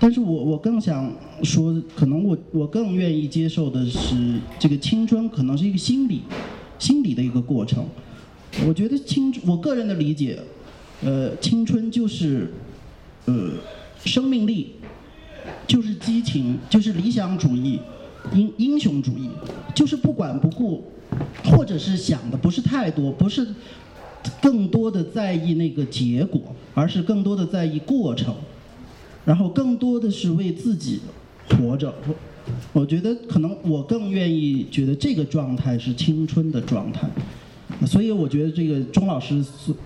但是我我更想说，可能我我更愿意接受的是，这个青春可能是一个心理心理的一个过程。我觉得青，我个人的理解，呃，青春就是呃生命力，就是激情，就是理想主义，英英雄主义，就是不管不顾，或者是想的不是太多，不是更多的在意那个结果，而是更多的在意过程。然后更多的是为自己活着，我觉得可能我更愿意觉得这个状态是青春的状态，所以我觉得这个钟老师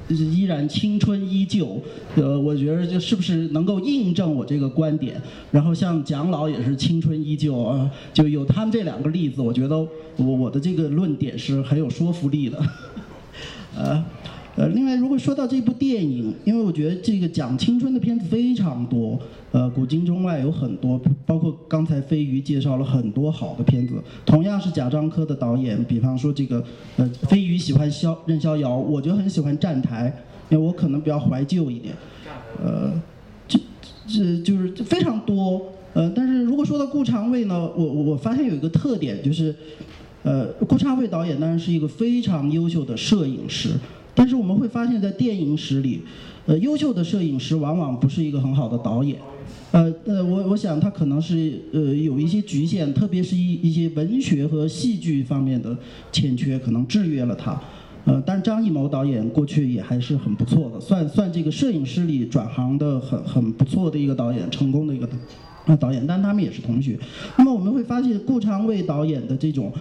依然青春依旧，呃，我觉得就是不是能够印证我这个观点。然后像蒋老也是青春依旧啊，就有他们这两个例子，我觉得我我的这个论点是很有说服力的，<laughs> 呃。呃，另外，如果说到这部电影，因为我觉得这个讲青春的片子非常多，呃，古今中外有很多，包括刚才飞鱼介绍了很多好的片子，同样是贾樟柯的导演，比方说这个，呃，飞鱼喜欢逍任逍遥，我就很喜欢站台，因为我可能比较怀旧一点，呃，这这就是非常多，呃，但是如果说到顾长卫呢，我我发现有一个特点就是，呃，顾长卫导演当然是一个非常优秀的摄影师。但是我们会发现，在电影史里，呃，优秀的摄影师往往不是一个很好的导演，呃呃，我我想他可能是呃有一些局限，特别是一一些文学和戏剧方面的欠缺，可能制约了他。呃，但张艺谋导演过去也还是很不错的，算算这个摄影师里转行的很很不错的一个导演，成功的一个导演。但他们也是同学。那么我们会发现，顾长卫导演的这种。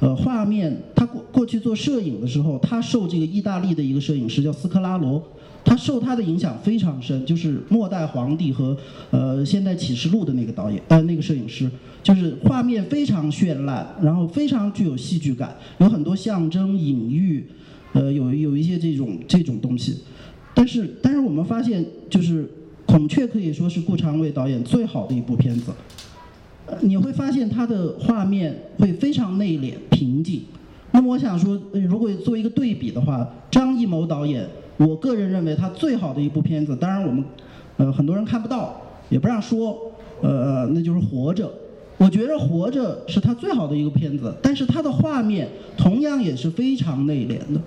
呃，画面，他过过去做摄影的时候，他受这个意大利的一个摄影师叫斯科拉罗，他受他的影响非常深，就是《末代皇帝》和呃《现代启示录》的那个导演，呃那个摄影师，就是画面非常绚烂，然后非常具有戏剧感，有很多象征隐喻，呃有有一些这种这种东西，但是但是我们发现，就是《孔雀》可以说是顾长卫导演最好的一部片子。你会发现他的画面会非常内敛平静。那么我想说，如果做一个对比的话，张艺谋导演，我个人认为他最好的一部片子，当然我们，呃，很多人看不到，也不让说，呃，那就是《活着》。我觉得《活着》是他最好的一个片子，但是他的画面同样也是非常内敛的，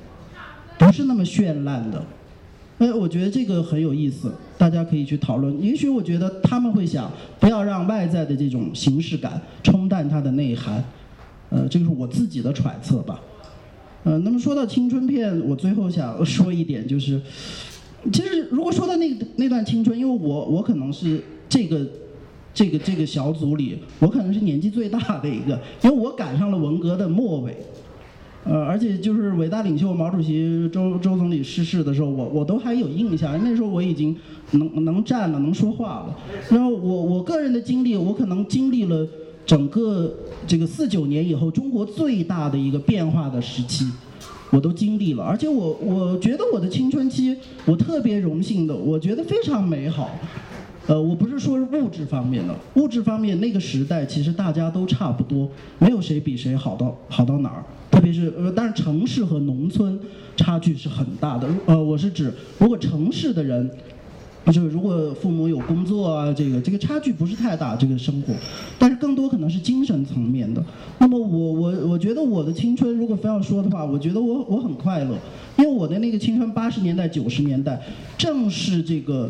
不是那么绚烂的。哎，我觉得这个很有意思，大家可以去讨论。也许我觉得他们会想，不要让外在的这种形式感冲淡它的内涵。呃，这个是我自己的揣测吧。呃，那么说到青春片，我最后想说一点，就是，其实如果说到那那段青春，因为我我可能是这个这个这个小组里，我可能是年纪最大的一个，因为我赶上了文革的末尾。呃，而且就是伟大领袖毛主席、周周总理逝世的时候，我我都还有印象。那时候我已经能能站了，能说话了。然后我我个人的经历，我可能经历了整个这个四九年以后中国最大的一个变化的时期，我都经历了。而且我我觉得我的青春期，我特别荣幸的，我觉得非常美好。呃，我不是说物质方面的，物质方面那个时代其实大家都差不多，没有谁比谁好到好到哪儿。特别是呃，但是城市和农村差距是很大的。呃，我是指如果城市的人就是如果父母有工作啊，这个这个差距不是太大，这个生活，但是更多可能是精神层面的。那么我我我觉得我的青春，如果非要说的话，我觉得我我很快乐，因为我的那个青春八十年代九十年代，正是这个，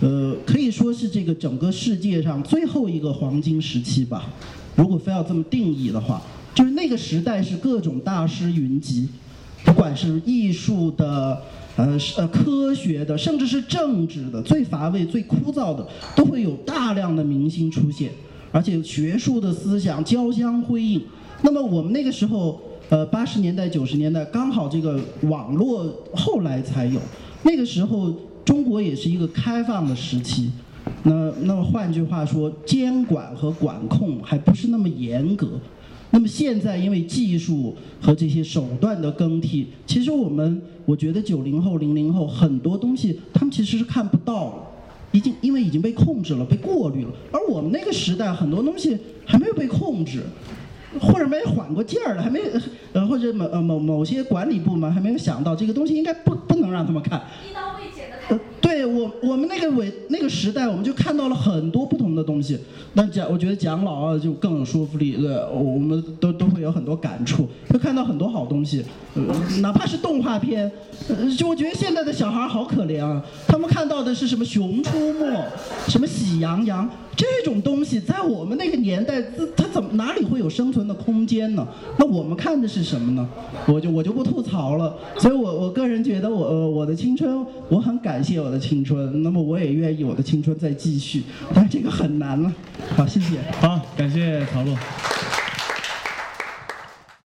呃，可以说是这个整个世界上最后一个黄金时期吧。如果非要这么定义的话，就是那个时代是各种大师云集，不管是艺术的。呃，呃，科学的，甚至是政治的，最乏味、最枯燥的，都会有大量的明星出现，而且学术的思想交相辉映。那么我们那个时候，呃，八十年代、九十年代，刚好这个网络后来才有，那个时候中国也是一个开放的时期。那那么换句话说，监管和管控还不是那么严格。那么现在，因为技术和这些手段的更替，其实我们我觉得九零后、零零后很多东西，他们其实是看不到了，已经因为已经被控制了、被过滤了。而我们那个时代，很多东西还没有被控制，或者没缓过劲儿来，还没呃，或者某呃某某些管理部门还没有想到这个东西应该不不能让他们看。对我我们那个伟那个时代，我们就看到了很多不同的东西。那讲，我觉得讲老二就更有说服力，对，我们都都会有很多感触，会看到很多好东西，哪怕是动画片，就我觉得现在的小孩好可怜啊，他们看到的是什么《熊出没》，什么《喜羊羊》这种东西，在我们那个年代，它怎么哪里会有生存的空间呢？那我们看的是什么呢？我就我就不吐槽了。所以我我个人觉得我呃我的青春，我很感谢我的青春，那么我也愿意我的青春再继续，但是这个很难了。好，谢谢。好，感谢曹璐。